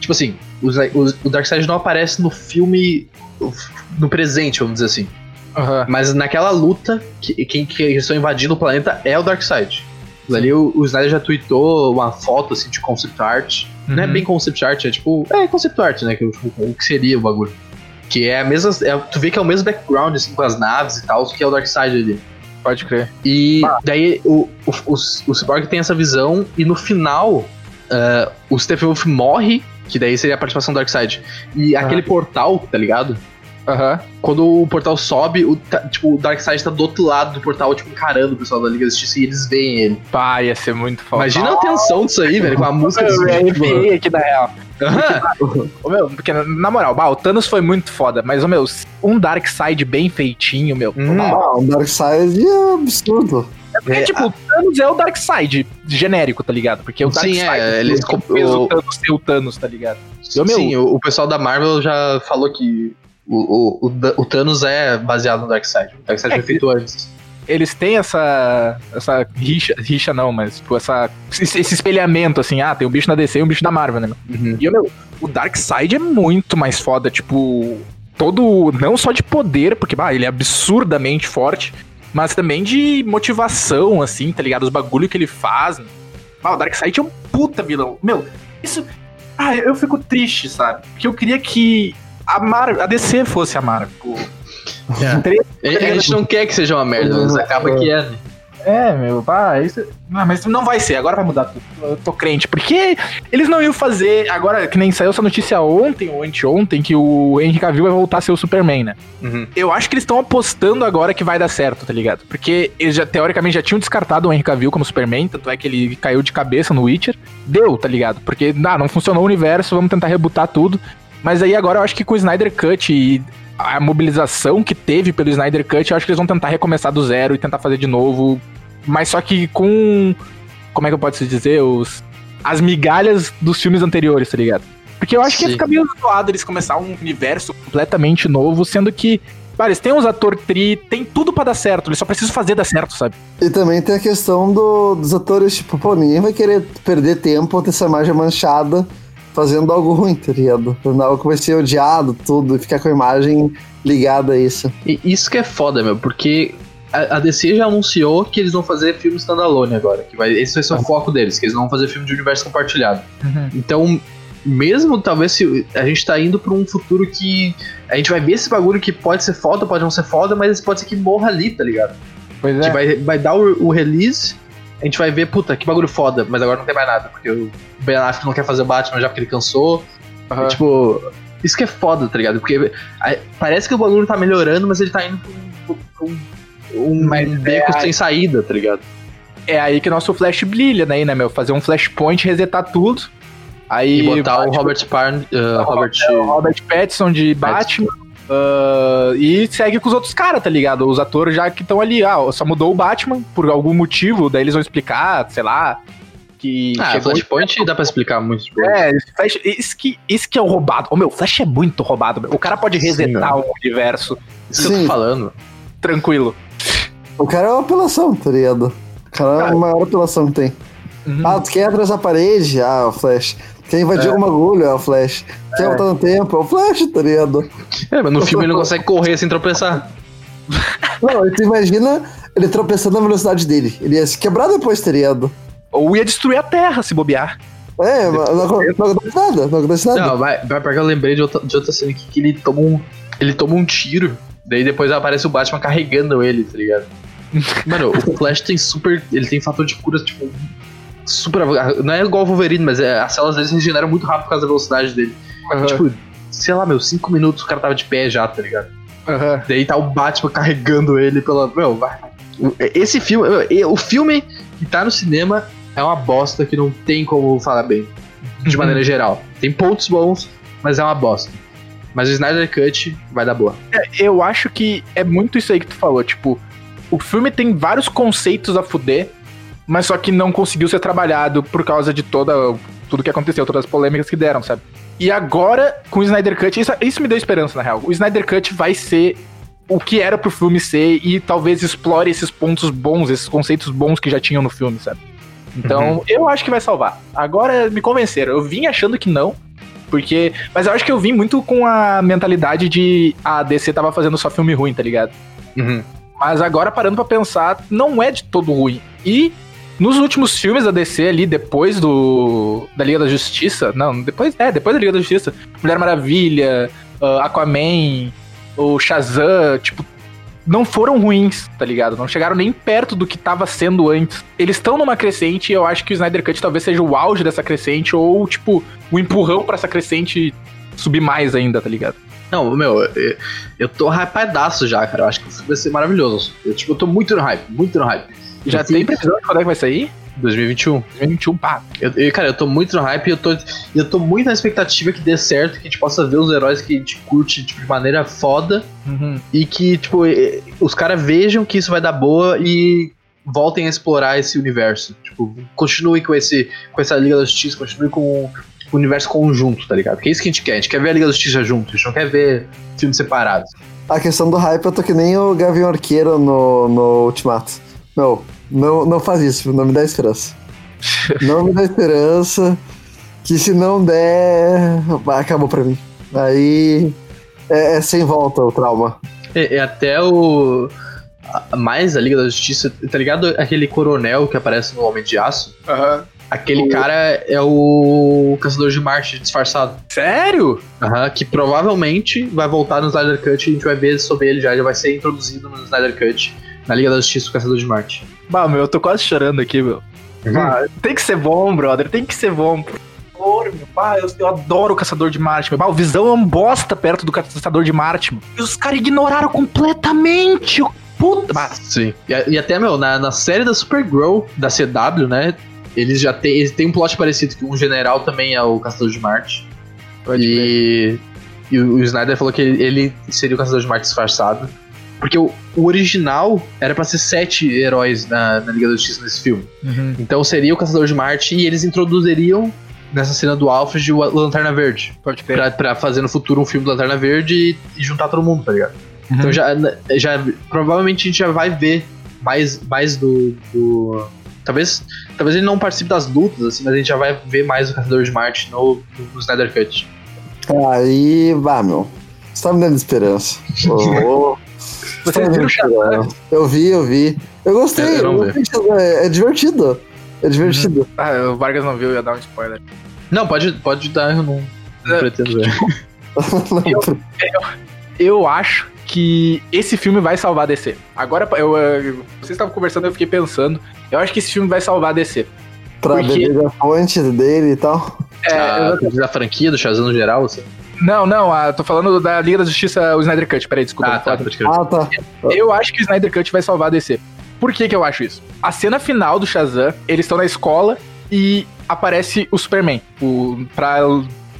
Tipo assim, o, o, o Darkseid não aparece no filme no presente, vamos dizer assim. Aham. Mas naquela luta, que, quem que estão invadindo o planeta é o Darkseid. Ali o, o Snyder já tweetou uma foto assim de concept art. Não é Uhum. bem concept art, é tipo. É concept art, né? Que, tipo, o que seria o bagulho. Que é a mesma. é- tu vê que é o mesmo background, assim, com as naves e tal, que é o Darkseid ali. Pode crer. E daí o, o, o, o Cyborg tem essa visão, e no final, ah, o Steppenwolf morre, que daí seria a participação do Darkseid. E aquele portal, tá ligado? Aham. Quando o portal sobe, o, tá- tipo, o Darkseid tá do outro lado do portal, tipo, encarando o pessoal da Liga da Justiça e eles veem ele. Pá, ia ser muito foda. Imagina a tensão disso aí, velho, com a música Eu desse me tipo, arrepiei aqui na real. Aham. Ô, meu, porque, na moral, bah, o Thanos foi muito foda, mas, ô, meu, um Darkseid bem feitinho, meu. Hum. Ah, o Darkseid é absurdo. Porque, É, tipo, o Thanos é o Darkseid genérico, tá ligado? Porque o Sim, Darkseid é, eles o o- o Thanos ser o Thanos, tá ligado? Eu, meu- Sim, o, o pessoal da Marvel já falou que o, o, o, Da- o Thanos é baseado no Darkseid. O Darkseid É, foi feito antes. Eles têm essa essa rixa, rixa não, mas, tipo, essa, esse, esse espelhamento, assim, ah, tem um bicho na DC e um bicho na Marvel, né? Uhum. E, meu, o Darkseid é muito mais foda, tipo, todo, não só de poder, porque, bah, ele é absurdamente forte, mas também de motivação, assim, tá ligado? Os bagulho que ele faz. Ah, o Darkseid é um puta vilão. Meu, isso... Ah, eu fico triste, sabe? Porque eu queria que a Marvel, a DC fosse a Marvel. A, a gente não quer que seja uma merda, mas acaba que é. né? É, meu, pá, isso. Não, mas não vai ser, agora vai mudar tudo. Eu tô crente. Porque eles não iam fazer. Agora, que nem saiu essa notícia ontem ou anteontem, que o Henry Cavill vai voltar a ser o Superman, né? Uhum. Eu acho que eles estão apostando agora que vai dar certo, tá ligado? Porque eles já, teoricamente, já tinham descartado o Henry Cavill como Superman, tanto é que ele caiu de cabeça no Witcher. Deu, tá ligado? Porque, ah, não funcionou o universo, vamos tentar rebutar tudo. Mas aí agora eu acho que com o Snyder Cut e a mobilização que teve pelo Snyder Cut, eu acho que eles vão tentar recomeçar do zero e tentar fazer de novo. Mas só que com. Como é que eu posso dizer? Os, as migalhas dos filmes anteriores, tá ligado? Porque eu acho que ia Sim. ficar meio zoado eles começar um universo completamente novo, sendo que. Cara, eles têm uns ator tri, tem tudo pra dar certo, eles só precisam fazer dar certo, sabe? E também tem a questão do- dos atores, tipo, pô, ninguém vai querer perder tempo ou ter essa imagem manchada fazendo algo ruim, tá ligado? Que vai ser odiado, tudo, e ficar com a imagem ligada a isso. E isso que é foda, meu, porque a, DC já anunciou que eles vão fazer filme standalone agora. Que vai, esse vai ser o foco deles, que eles não vão fazer filme de universo compartilhado. Então, mesmo talvez se a gente tá indo pra um futuro que a gente vai ver esse bagulho que pode ser foda, pode não ser foda, mas pode ser que morra ali, tá ligado? Pois A gente vai, vai dar o, o release, a gente vai ver, puta, que bagulho foda, mas agora não tem mais nada, porque o Ben Affleck não quer fazer o Batman já porque ele cansou. Aham. E, tipo, isso que é foda, tá ligado? Porque parece que o bagulho tá melhorando, mas ele tá indo pra um, um, um Mas beco é- sem saída, tá ligado? É aí que nosso Flash brilha, né, né, meu? Fazer um flashpoint, resetar tudo. Aí E botar o Batman- Robert Parn, uh, Robert. É, o Robert Pattinson de Batman. Ah, e segue com os outros caras, tá ligado? Os atores já que estão ali. Ah, só mudou o Batman por algum motivo, daí eles vão explicar, sei lá. Que Ah, Flashpoint dá pra explicar muito. É, esse Flash, isso, que, isso que é o roubado. Ô, meu, o Flash é muito roubado. meu. O cara pode Sim, resetar o universo isso que eu Sim. tô falando. tranquilo. O cara é uma apelação, tá ligado? O cara é a maior apelação que tem. Uhum. Ah, tu quer atrás da parede? Ah, o Flash. Quer invadir algum bagulho? É o Flash. Quer voltar no tempo? É o Flash, tá ligado? É, mas no filme ele não consegue correr sem tropeçar. Não, tu imagina ele tropeçando na velocidade dele. Ele ia se quebrar depois, tá ligado? Ou ia destruir a Terra se bobear. É, mas não, não acontece nada, não acontece nada. Não, vai, vai porque eu lembrei de outra, de outra cena aqui que ele toma um. Ele toma um tiro. Daí depois aparece o Batman carregando ele, tá ligado? Mano, o Flash tem super. Ele tem fator de cura, tipo. Super. Não é igual o Wolverine, mas é, as células dele se regeneram muito rápido por causa da velocidade dele. Tipo, sei lá, meu, 5 minutos o cara tava de pé já, tá ligado? Aham. Daí tá o Batman carregando ele pela. Meu, vai. O- Esse filme. O filme que tá no cinema é uma bosta que não tem como falar bem. De maneira geral. Tem pontos bons, mas é uma bosta. Mas o Snyder Cut vai dar boa. eu acho que é muito isso aí que tu falou, tipo, o filme tem vários conceitos a fuder, mas só que não conseguiu ser trabalhado por causa de toda tudo que aconteceu, todas as polêmicas que deram, sabe? E agora, com o Snyder Cut, isso, isso me deu esperança, na real. O Snyder Cut vai ser o que era pro filme ser e talvez explore esses pontos bons, esses conceitos bons que já tinham no filme, sabe? Então, uhum. eu acho que vai salvar. Agora me convenceram. Eu vim achando que não, porque. Mas eu acho que eu vim muito com a mentalidade de a DC tava fazendo só filme ruim, tá ligado? Uhum. Mas agora, parando para pensar, não é de todo ruim. E nos últimos filmes da DC ali, depois do. da Liga da Justiça. Não, depois. É, depois da Liga da Justiça. Mulher Maravilha, uh, Aquaman, o Shazam, tipo, não foram ruins, tá ligado? Não chegaram nem perto do que tava sendo antes. Eles estão numa crescente e eu acho que o Snyder Cut talvez seja o auge dessa crescente ou, tipo, o um empurrão para essa crescente subir mais ainda, tá ligado? Não, meu, eu, eu tô hypadaço já, cara. Eu acho que vai ser maravilhoso. Eu, tipo, eu tô muito no hype, muito no hype. Já tem previsão de quando é que vai sair? 2021. 2021, pá. Eu, eu, cara, eu tô muito no hype e eu tô, eu tô muito na expectativa que dê certo, que a gente possa ver os heróis que a gente curte tipo, de maneira foda uhum. e que, tipo, os caras vejam que isso vai dar boa e voltem a explorar esse universo. Tipo, continue com, esse, com essa Liga da Justiça, continue com o universo conjunto, tá ligado? Porque é isso que a gente quer. A gente quer ver a Liga da Justiça junto, a gente não quer ver filmes separados. A questão do hype, eu tô que nem o Gavião Arqueiro no, no Ultimato. Meu, não, não faz isso, não me dá esperança. não me dá esperança. Que se não der, acabou pra mim. Aí é, é sem volta o trauma. É, é, até o. Mais a Liga da Justiça, tá ligado? Aquele coronel que aparece no Homem de Aço. Aham. Uhum. Aquele o... cara é o Caçador de Marte disfarçado. Sério? Aham, uhum, que provavelmente vai voltar no Snyder Cut e a gente vai ver sobre ele já, já vai ser introduzido no Snyder Cut na Liga da Justiça, o Caçador de Marte. Bah, meu, eu tô quase chorando aqui, meu. Uhum. Ah, tem que ser bom, brother, tem que ser bom. Por favor, meu. Bah, eu, eu adoro o Caçador de Marte, meu. Bah, o Visão é um bosta perto do Caçador de Marte, meu. E os caras ignoraram completamente o Puta. Bah. Sim. E, e, até, meu, na, na série da Supergirl, da CW, né? Eles já têm eles têm um plot parecido, que um general também é o Caçador de Marte. Pode e, e o, o Snyder falou que ele, ele seria o Caçador de Marte disfarçado. Porque o, o original era para ser sete heróis na, na, Liga da Justiça nesse filme. Uhum. Então seria o Caçador de Marte e eles introduziriam nessa cena do Alfred o Lanterna Verde. Pode. Pra, pra, fazer no futuro um filme do Lanterna Verde e, e juntar todo mundo, tá ligado? Uhum. Então já, já. Provavelmente a gente já vai ver mais, mais do, do. Talvez. Talvez ele não participe das lutas, assim, mas a gente já vai ver mais o Caçador de Marte no, no Snyder Cut. Aí, vá, meu. Você tá me dando esperança. oh, Vocês viram o Shazam? Eu vi, eu vi. Eu gostei, eu, eu gostei é, é, divertido. É divertido. Uhum. Ah, o Vargas não viu, ia dar um spoiler. Não, pode, pode dar, eu não, não é, pretendo ver. eu, eu, eu acho que esse filme vai salvar a DC. Agora, eu, eu, vocês estavam conversando, eu fiquei pensando. Eu acho que esse filme vai salvar a DC. Pra porque... ver a fonte dele e tal. É, a, da franquia, do Shazam no geral, assim. Não, não, ah, tô falando da Liga da Justiça, o Snyder Cut. Peraí, desculpa. Ah, tá, ah, tá. Eu acho que o Snyder Cut vai salvar a DC. Por que que eu acho isso? A cena final do Shazam, eles estão na escola e aparece o Superman o, pra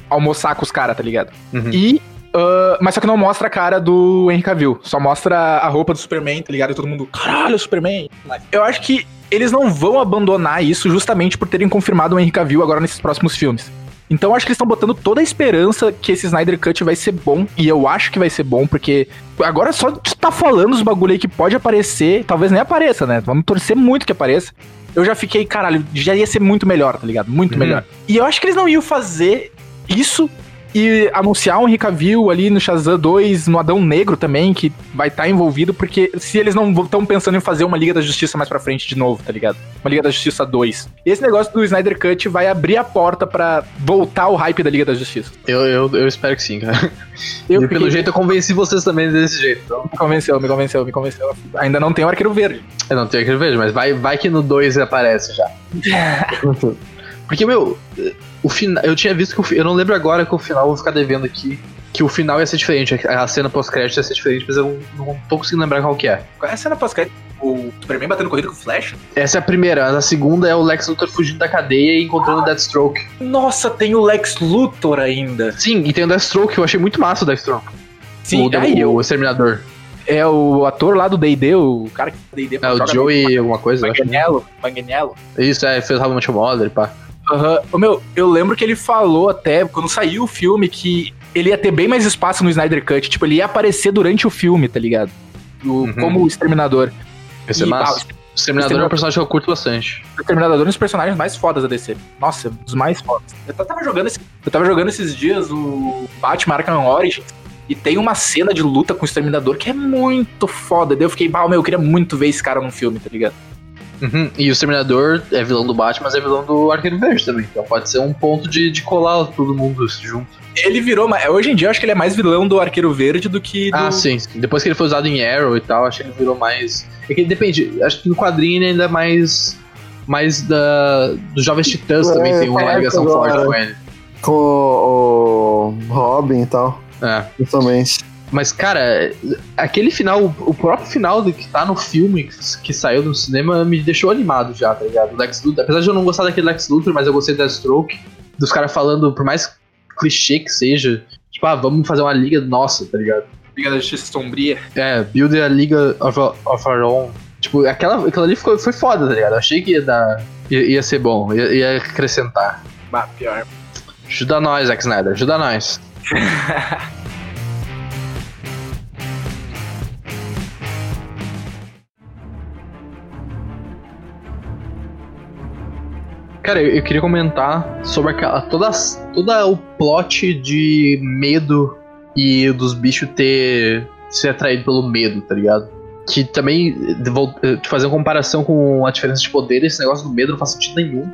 almoçar com os caras, tá ligado? Uhum. E Uh, mas só que não mostra a cara do Henry Cavill. Só mostra a roupa do Superman, tá ligado? E todo mundo, caralho, Superman. Eu acho que eles não vão abandonar isso justamente por terem confirmado o Henry Cavill agora nesses próximos filmes. Então acho que eles estão botando toda a esperança que esse Snyder Cut vai ser bom. E eu acho que vai ser bom, porque agora só de tá falando os bagulho aí que pode aparecer, talvez nem apareça, né? Vamos torcer muito que apareça. Eu já fiquei, caralho, já ia ser muito melhor, tá ligado? Muito uhum. melhor. E eu acho que eles não iam fazer isso e anunciar um Henry Cavill ali no Shazam 2, no Adão Negro também, que vai estar tá envolvido, porque se eles não estão pensando em fazer uma Liga da Justiça mais pra frente de novo, tá ligado? Uma Liga da Justiça 2. E esse negócio do Snyder Cut vai abrir a porta para voltar o hype da Liga da Justiça. Eu, eu, eu espero que sim, cara. Eu, e pelo jeito eu convenci vocês também desse jeito. Então. Me convenceu, me convenceu, me convenceu. Ainda não tem o Arqueiro Verde. Eu não tenho Arqueiro Verde, mas vai, vai que no 2 aparece já. Porque, meu, o final. Eu tinha visto que o Eu não lembro agora que o final, vou ficar devendo aqui. Que o final ia ser diferente, a cena pós-crédito ia ser diferente, mas eu não, não tô conseguindo lembrar qual que é. Qual é a cena pós-crédito? O Superman batendo corrida com o Flash? Essa é a primeira. A segunda é o Lex Luthor fugindo da cadeia e encontrando o Deathstroke. Nossa, tem o Lex Luthor ainda. Sim, e tem o Deathstroke, eu achei muito massa o Deathstroke. Sim, o, aí, o, o Exterminador. É o ator lá do D&D, o cara que D&D... É o Joey alguma coisa, Manganiello, Manganiello. Isso, é, fez How Much Mother, pá. Uhum. Meu, eu lembro que ele falou até, quando saiu o filme, que ele ia ter bem mais espaço no Snyder Cut. Tipo, ele ia aparecer durante o filme, tá ligado? O, Uhum. Como o Exterminador. Esse é E, massa. ah, O Exterminador é um personagem que eu curto bastante. O Exterminador é um dos personagens mais fodas da DC. Nossa, dos mais fodas. Eu tava jogando, esse- eu tava jogando esses dias o Batman Arkham Origins e tem uma cena de luta com o Exterminador que é muito foda. Daí eu fiquei, bah, meu, eu queria muito ver esse cara num filme, tá ligado? Uhum. E o Exterminador é vilão do Batman, mas é vilão do Arqueiro Verde também. Então pode ser um ponto de, de colar todo mundo junto. Ele virou, hoje em dia eu acho que ele é mais vilão do Arqueiro Verde do que do... Ah, sim. Depois que ele foi usado em Arrow e tal, acho que ele virou mais. É que depende. Acho que no quadrinho ele ainda é mais. Mais da. Dos Jovens Titãs É, também tem uma ligação forte com ele. Com o, o Robin e tal, É. principalmente. Mas, cara, aquele final, o próprio final do que tá no filme que, que saiu no cinema me deixou animado já, tá ligado? O Lex Luthor, apesar de eu não gostar daquele Lex Luthor, mas eu gostei da Stroke, dos caras falando, por mais clichê que seja, tipo, ah, vamos fazer uma liga nossa, tá ligado? Liga da Justiça Sombria. É, build a liga of, of our own. Tipo, aquela, aquilo ali ficou, foi foda, tá ligado? Eu achei que ia dar. ia, ia ser bom, ia, ia acrescentar. Bah, pior. Ajuda nós, Zack Snyder, ajuda nós. Cara, eu, eu queria comentar sobre aquela, toda, o plot de medo e dos bichos ter ser atraído pelo medo, tá ligado? Que também, vol- eh, fazer uma comparação com a diferença de poder, esse negócio do medo não faz sentido nenhum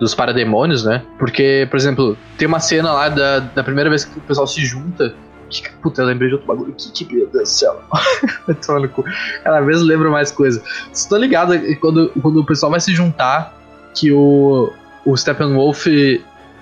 dos parademônios, né? Porque, por exemplo, tem uma cena lá da, da primeira vez que o pessoal se junta. Que, puta, eu lembrei de outro bagulho. Que, que meu Deus do céu. Cada vez lembro mais coisa. Vocês estão ligados que quando, quando o pessoal vai se juntar, que o, o Steppenwolf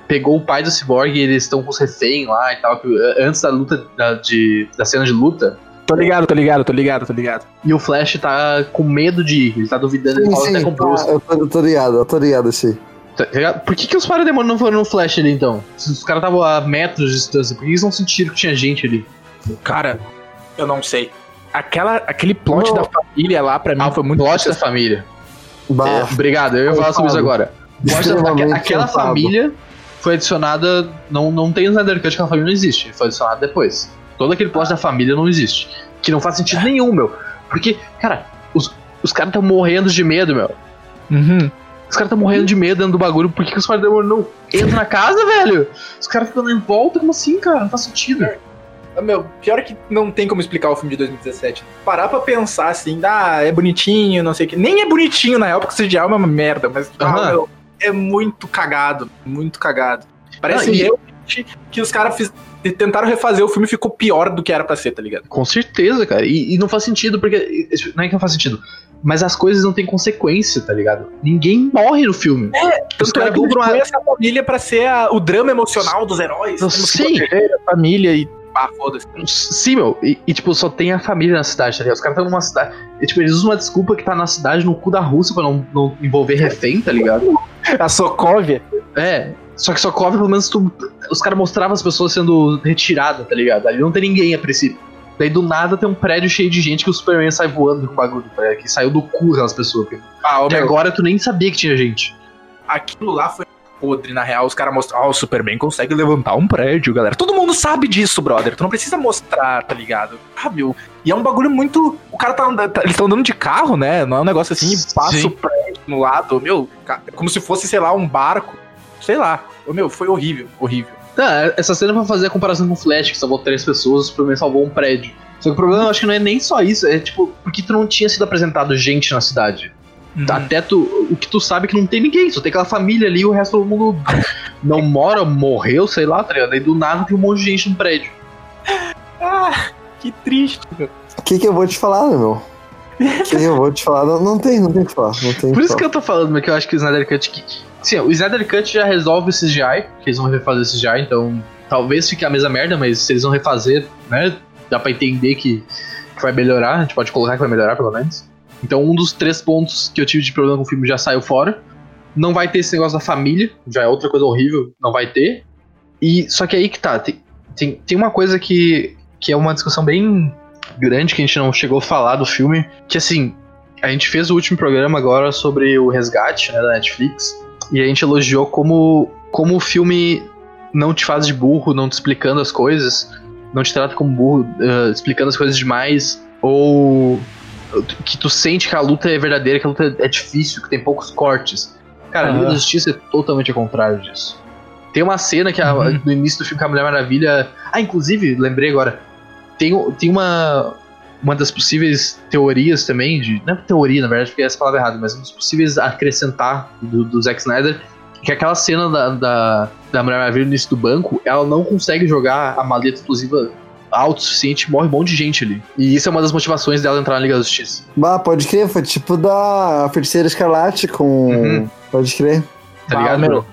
pegou o pai do Cyborg e eles estão com os refém lá e tal. que, eh, antes da luta, da, de, da cena de luta. Tô ligado, tô ligado, tô ligado, tô ligado. E o Flash tá com medo de ir. Ele tá duvidando, ele Sim, fala até sim, com o Bruce. tá, eu, tô, eu tô ligado, eu tô ligado esse. Tá ligado? Por que, que os parademônios não foram no Flash ali então? Se os caras estavam a metros de distância, por que eles não sentiram que tinha gente ali? Cara, eu não sei. Aquela, aquele plot Não. da família lá, pra mim, Ah, foi muito plot da família. Bah, É, obrigado, eu ia falar sobre isso agora. Aquela cansado. família foi adicionada. Não, não tem no Snyder Cut, aquela família não existe. Foi adicionada depois. Todo aquele plot da família não existe. Que não faz sentido nenhum, meu. Porque, cara, os, os caras estão morrendo de medo, meu. Uhum. Os caras estão morrendo de medo dentro do bagulho. Por que, que os parademônios não entram na casa, velho? Os caras ficam em volta, como assim, cara? Não faz sentido. Meu, pior que não tem como explicar o filme de 2017. Parar pra pensar assim, ah, é bonitinho, não sei o que. Nem é bonitinho, na real, porque esse diabo é uma merda, mas ah, Aham. meu, é muito cagado, muito cagado. Parece Não, e- realmente que os caras fiz- tentaram refazer o filme e ficou pior do que era pra ser, tá ligado? Com certeza, cara. E, e não faz sentido, porque. Não é que não faz sentido. Mas as coisas não têm consequência, tá ligado? Ninguém morre no filme. Os Tanto é caras que eles uma. essa família pra ser a- o drama emocional dos heróis. A família e. Ah, foda-se. Sim, meu. E, e, tipo, só tem a família na cidade, tá ligado? Os caras estão numa cidade. E, tipo, eles usam uma desculpa que tá na cidade, no cu da Rússia, pra não, não envolver refém, tá ligado? A Sokovia. É. Só que só cobre, pelo menos, tu, os caras mostravam as pessoas sendo retiradas, tá ligado? Ali não tem ninguém a princípio. Daí do nada tem um prédio cheio de gente que o Superman sai voando com o bagulho, tá ligado? Que saiu do cu aquelas pessoas. Porque Ah, ô, até meu, agora tu nem sabia que tinha gente. aquilo lá foi podre, na real. Os caras mostraram, ó, o Superman consegue levantar um prédio, galera. Todo mundo sabe disso, brother. Tu não precisa mostrar, tá ligado? Ah, meu. E é um bagulho muito. O cara tá andando. tá- Eles estão andando de carro, né? Não é um negócio assim, passa Sim. o prédio no lado. Meu, como se fosse, sei lá, um barco. Sei lá. Meu, foi horrível, horrível. Tá, essa cena pra fazer a comparação com o Flash, que salvou três pessoas, o Superman salvou um prédio. Só que o problema eu acho que não é nem só isso, é tipo, porque tu não tinha sido apresentado gente na cidade. Uhum. Até tu. O que tu sabe é que não tem ninguém, só tem aquela família ali e o resto todo mundo não mora, morreu, sei lá, tá ligado? Aí do nada tem um monte de gente no prédio. Ah, que triste, meu. O que, que eu vou te falar, né, meu? O que, que eu vou te falar? Não, não tem, não tem o que falar. Não tem Por isso que falar. eu tô falando, mas que eu acho que o Snyder Cut. Que, sim, o Snyder Cut já resolve o CGI, que eles vão refazer o CGI, então talvez fique a mesma merda, mas se eles vão refazer, né? Dá pra entender que, que vai melhorar, a gente pode colocar que vai melhorar pelo menos. Então um dos três pontos que eu tive de problema com o filme já saiu fora. Não vai ter esse negócio da família, já é outra coisa horrível, não vai ter. E só que aí que tá, tem, tem, tem uma coisa que, que é uma discussão bem grande que a gente não chegou a falar do filme, que assim, a gente fez o último programa agora sobre o resgate né, da Netflix e a gente elogiou como, como o filme não te faz de burro, não te explicando as coisas, não te trata como burro, uh, explicando as coisas demais, ou que tu sente que a luta é verdadeira, que a luta é difícil, que tem poucos cortes. Cara, a Liga da Justiça é totalmente ao contrário disso. Tem uma cena que a, uhum. no início do filme que a Mulher Maravilha. Ah, inclusive, lembrei agora. Tem, tem uma. Uma das possíveis teorias também, de. Não é teoria, na verdade, porque é essa palavra errada, mas um dos possíveis acrescentar do, do Zack Snyder que aquela cena da, da, da Mulher Maravilha no início do banco, ela não consegue jogar a maleta explosiva alto o suficiente, morre um monte de gente ali. E isso é uma das motivações dela entrar na Liga da Justiça. Bah, pode crer, foi tipo da Feiticeira Escarlate com. Uhum. Pode crer. Tá ligado, meu?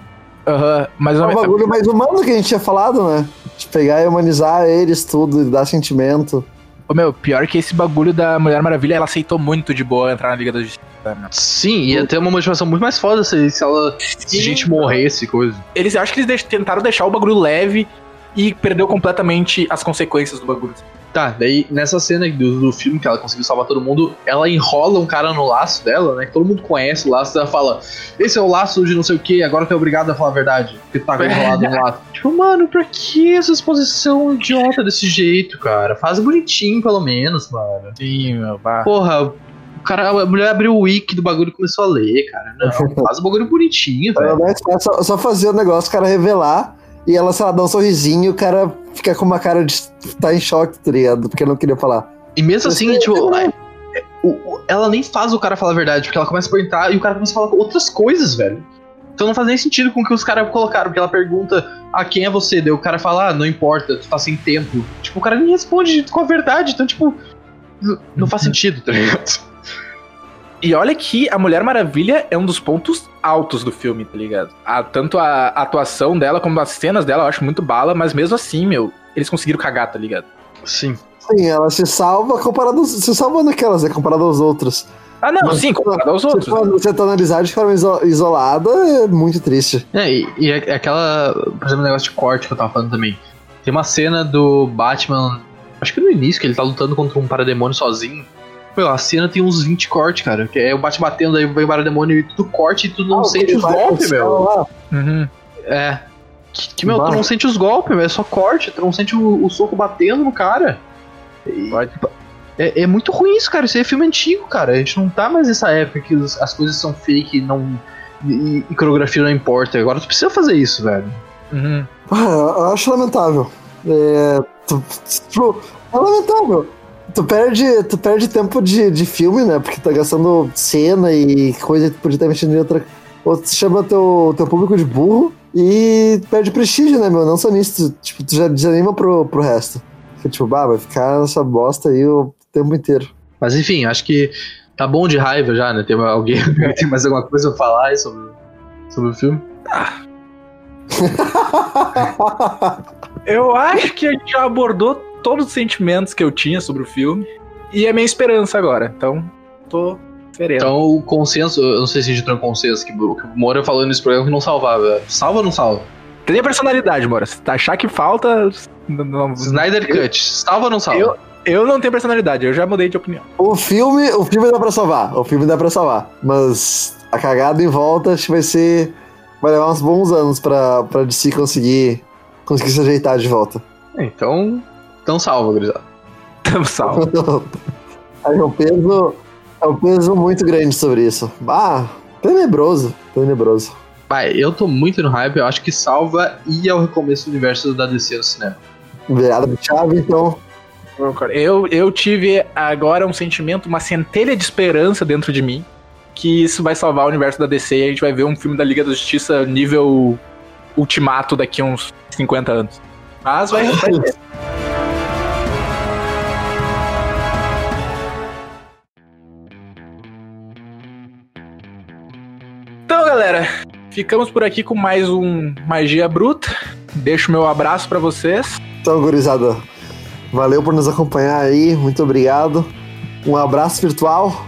Aham, uhum. mas é um bagulho mais humano que a gente tinha falado, né? De pegar e humanizar eles tudo, e dar sentimento. Ô meu, pior que esse bagulho da Mulher Maravilha, ela aceitou muito de boa entrar na Liga da Justiça. Né? Sim, ia ter uma motivação muito mais foda se, se ela. Se a gente morresse coisa. Eles acho que eles tentaram deixar o bagulho leve e perdeu completamente as consequências do bagulho. Tá, daí nessa cena do, do filme que ela conseguiu salvar todo mundo, ela enrola um cara no laço dela, né? Que todo mundo conhece o laço, ela fala: Esse é o laço de não sei o que, agora tu é obrigado a falar a verdade. Porque tá enrolado no laço. Tipo, mano, pra que essa exposição idiota desse jeito, cara? Faz bonitinho, pelo menos, mano. Sim, meu, vá. Porra, o cara, a mulher abriu o wiki do bagulho e começou a ler, cara. Não, faz o bagulho bonitinho, velho. É só, só fazer o negócio, o cara revelar e ela, sei lá, dá um sorrisinho e o cara fica com uma cara de tá em choque, tá ligado? Porque não queria falar. E mesmo assim, Mas, tipo, é, ela nem faz o cara falar a verdade, porque ela começa a perguntar e o cara começa a falar outras coisas, velho. Então não faz nem sentido com o que os caras colocaram, porque ela pergunta, ah, quem é você? Daí o cara fala, ah, não importa, tu tá sem tempo. Tipo, o cara nem responde com a verdade, então, tipo, não faz sentido, tá ligado? E olha que a Mulher Maravilha é um dos pontos altos do filme, tá ligado? A, tanto a atuação dela como as cenas dela eu acho muito bala, mas mesmo assim, meu, eles conseguiram cagar, tá ligado? Sim. Sim, ela se salva comparado. Se salva naquelas, é comparado aos outros. Ah, não, mas, sim, comparado aos outros. Se você tá analisar de forma isolada, é muito triste. É, e, e é, é aquela. Por exemplo, o negócio de corte que eu tava falando também. Tem uma cena do Batman. Acho que no início, que ele tá lutando contra um parademônio sozinho. Meu, a cena tem uns 20 cortes, cara. Que é o bate batendo, aí vem o parademônio e tudo corte e tu não ah, sente os golpes, meu. Uhum. É. Que, que meu, tu não sente os golpes, meu. É só corte, tu não sente o, o soco batendo no cara. É, é, muito ruim isso, cara. Isso aí é filme antigo, cara. A gente não tá mais nessa época que os, as coisas são fake não, e, e coreografia não importa. Agora tu precisa fazer isso, velho. Uhum. Ah, eu acho lamentável. É, tu, tu, é lamentável. Tu perde, tu perde tempo de, de filme, né? Porque tá gastando cena e coisa que tu podia estar mexendo em outra. Ou tu chama teu, teu público de burro e perde prestígio, né, meu? Não só nisso. Tu, tipo, tu já desanima pro, pro resto. Fica tipo, bah, vai ficar nessa bosta aí o tempo inteiro. Mas enfim, acho que tá bom de raiva já, né? Tem alguém tem mais alguma coisa pra falar aí sobre, sobre o filme? Ah. Eu acho que a gente já abordou todos os sentimentos que eu tinha sobre o filme. E é minha esperança agora. Então, tô sereno. Então, o consenso, eu não sei se a gente entrou em consenso, que o Moura falou nesse programa que não salvava. Salva ou não salva? Tem a personalidade, Moura. Se achar que falta. Não, Snyder Cut, salva ou não salva? Eu, eu não tenho personalidade, eu já mudei de opinião. O filme, o filme dá pra salvar. O filme dá pra salvar. Mas a cagada em volta acho que vai ser. Vai levar uns bons anos pra, pra DC conseguir, conseguir se ajeitar de volta. Então, Tão salvo, gurizada. Tão salvo. Aí é um peso. É um peso muito grande sobre isso. Ah, tenebroso. Tenebroso. Pai, eu tô muito no hype, eu acho que salva e é o recomeço do universo da DC no cinema. Virada de chave, então. Eu, eu tive agora um sentimento, uma centelha de esperança dentro de mim que isso vai salvar o universo da DC e a gente vai ver um filme da Liga da Justiça nível ultimato daqui a uns 50 anos. Mas vai, vai galera, ficamos por aqui com mais um Magia Bruta. Deixo meu abraço para vocês. Então, gurizada, valeu por nos acompanhar aí, muito obrigado. Um abraço virtual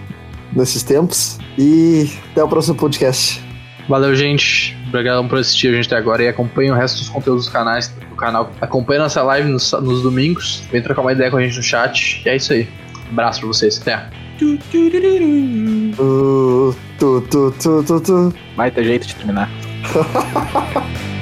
nesses tempos e até o próximo podcast. Valeu, gente. Obrigado por assistir a gente até agora e acompanhe o resto dos conteúdos dos canais do canal. Acompanhe nossa live nos, nos domingos. Vem trocar uma ideia com a gente no chat. E é isso aí. Um abraço pra vocês. Até. Tu, tu, tu, tu, tu, tu. Vai ter jeito de terminar.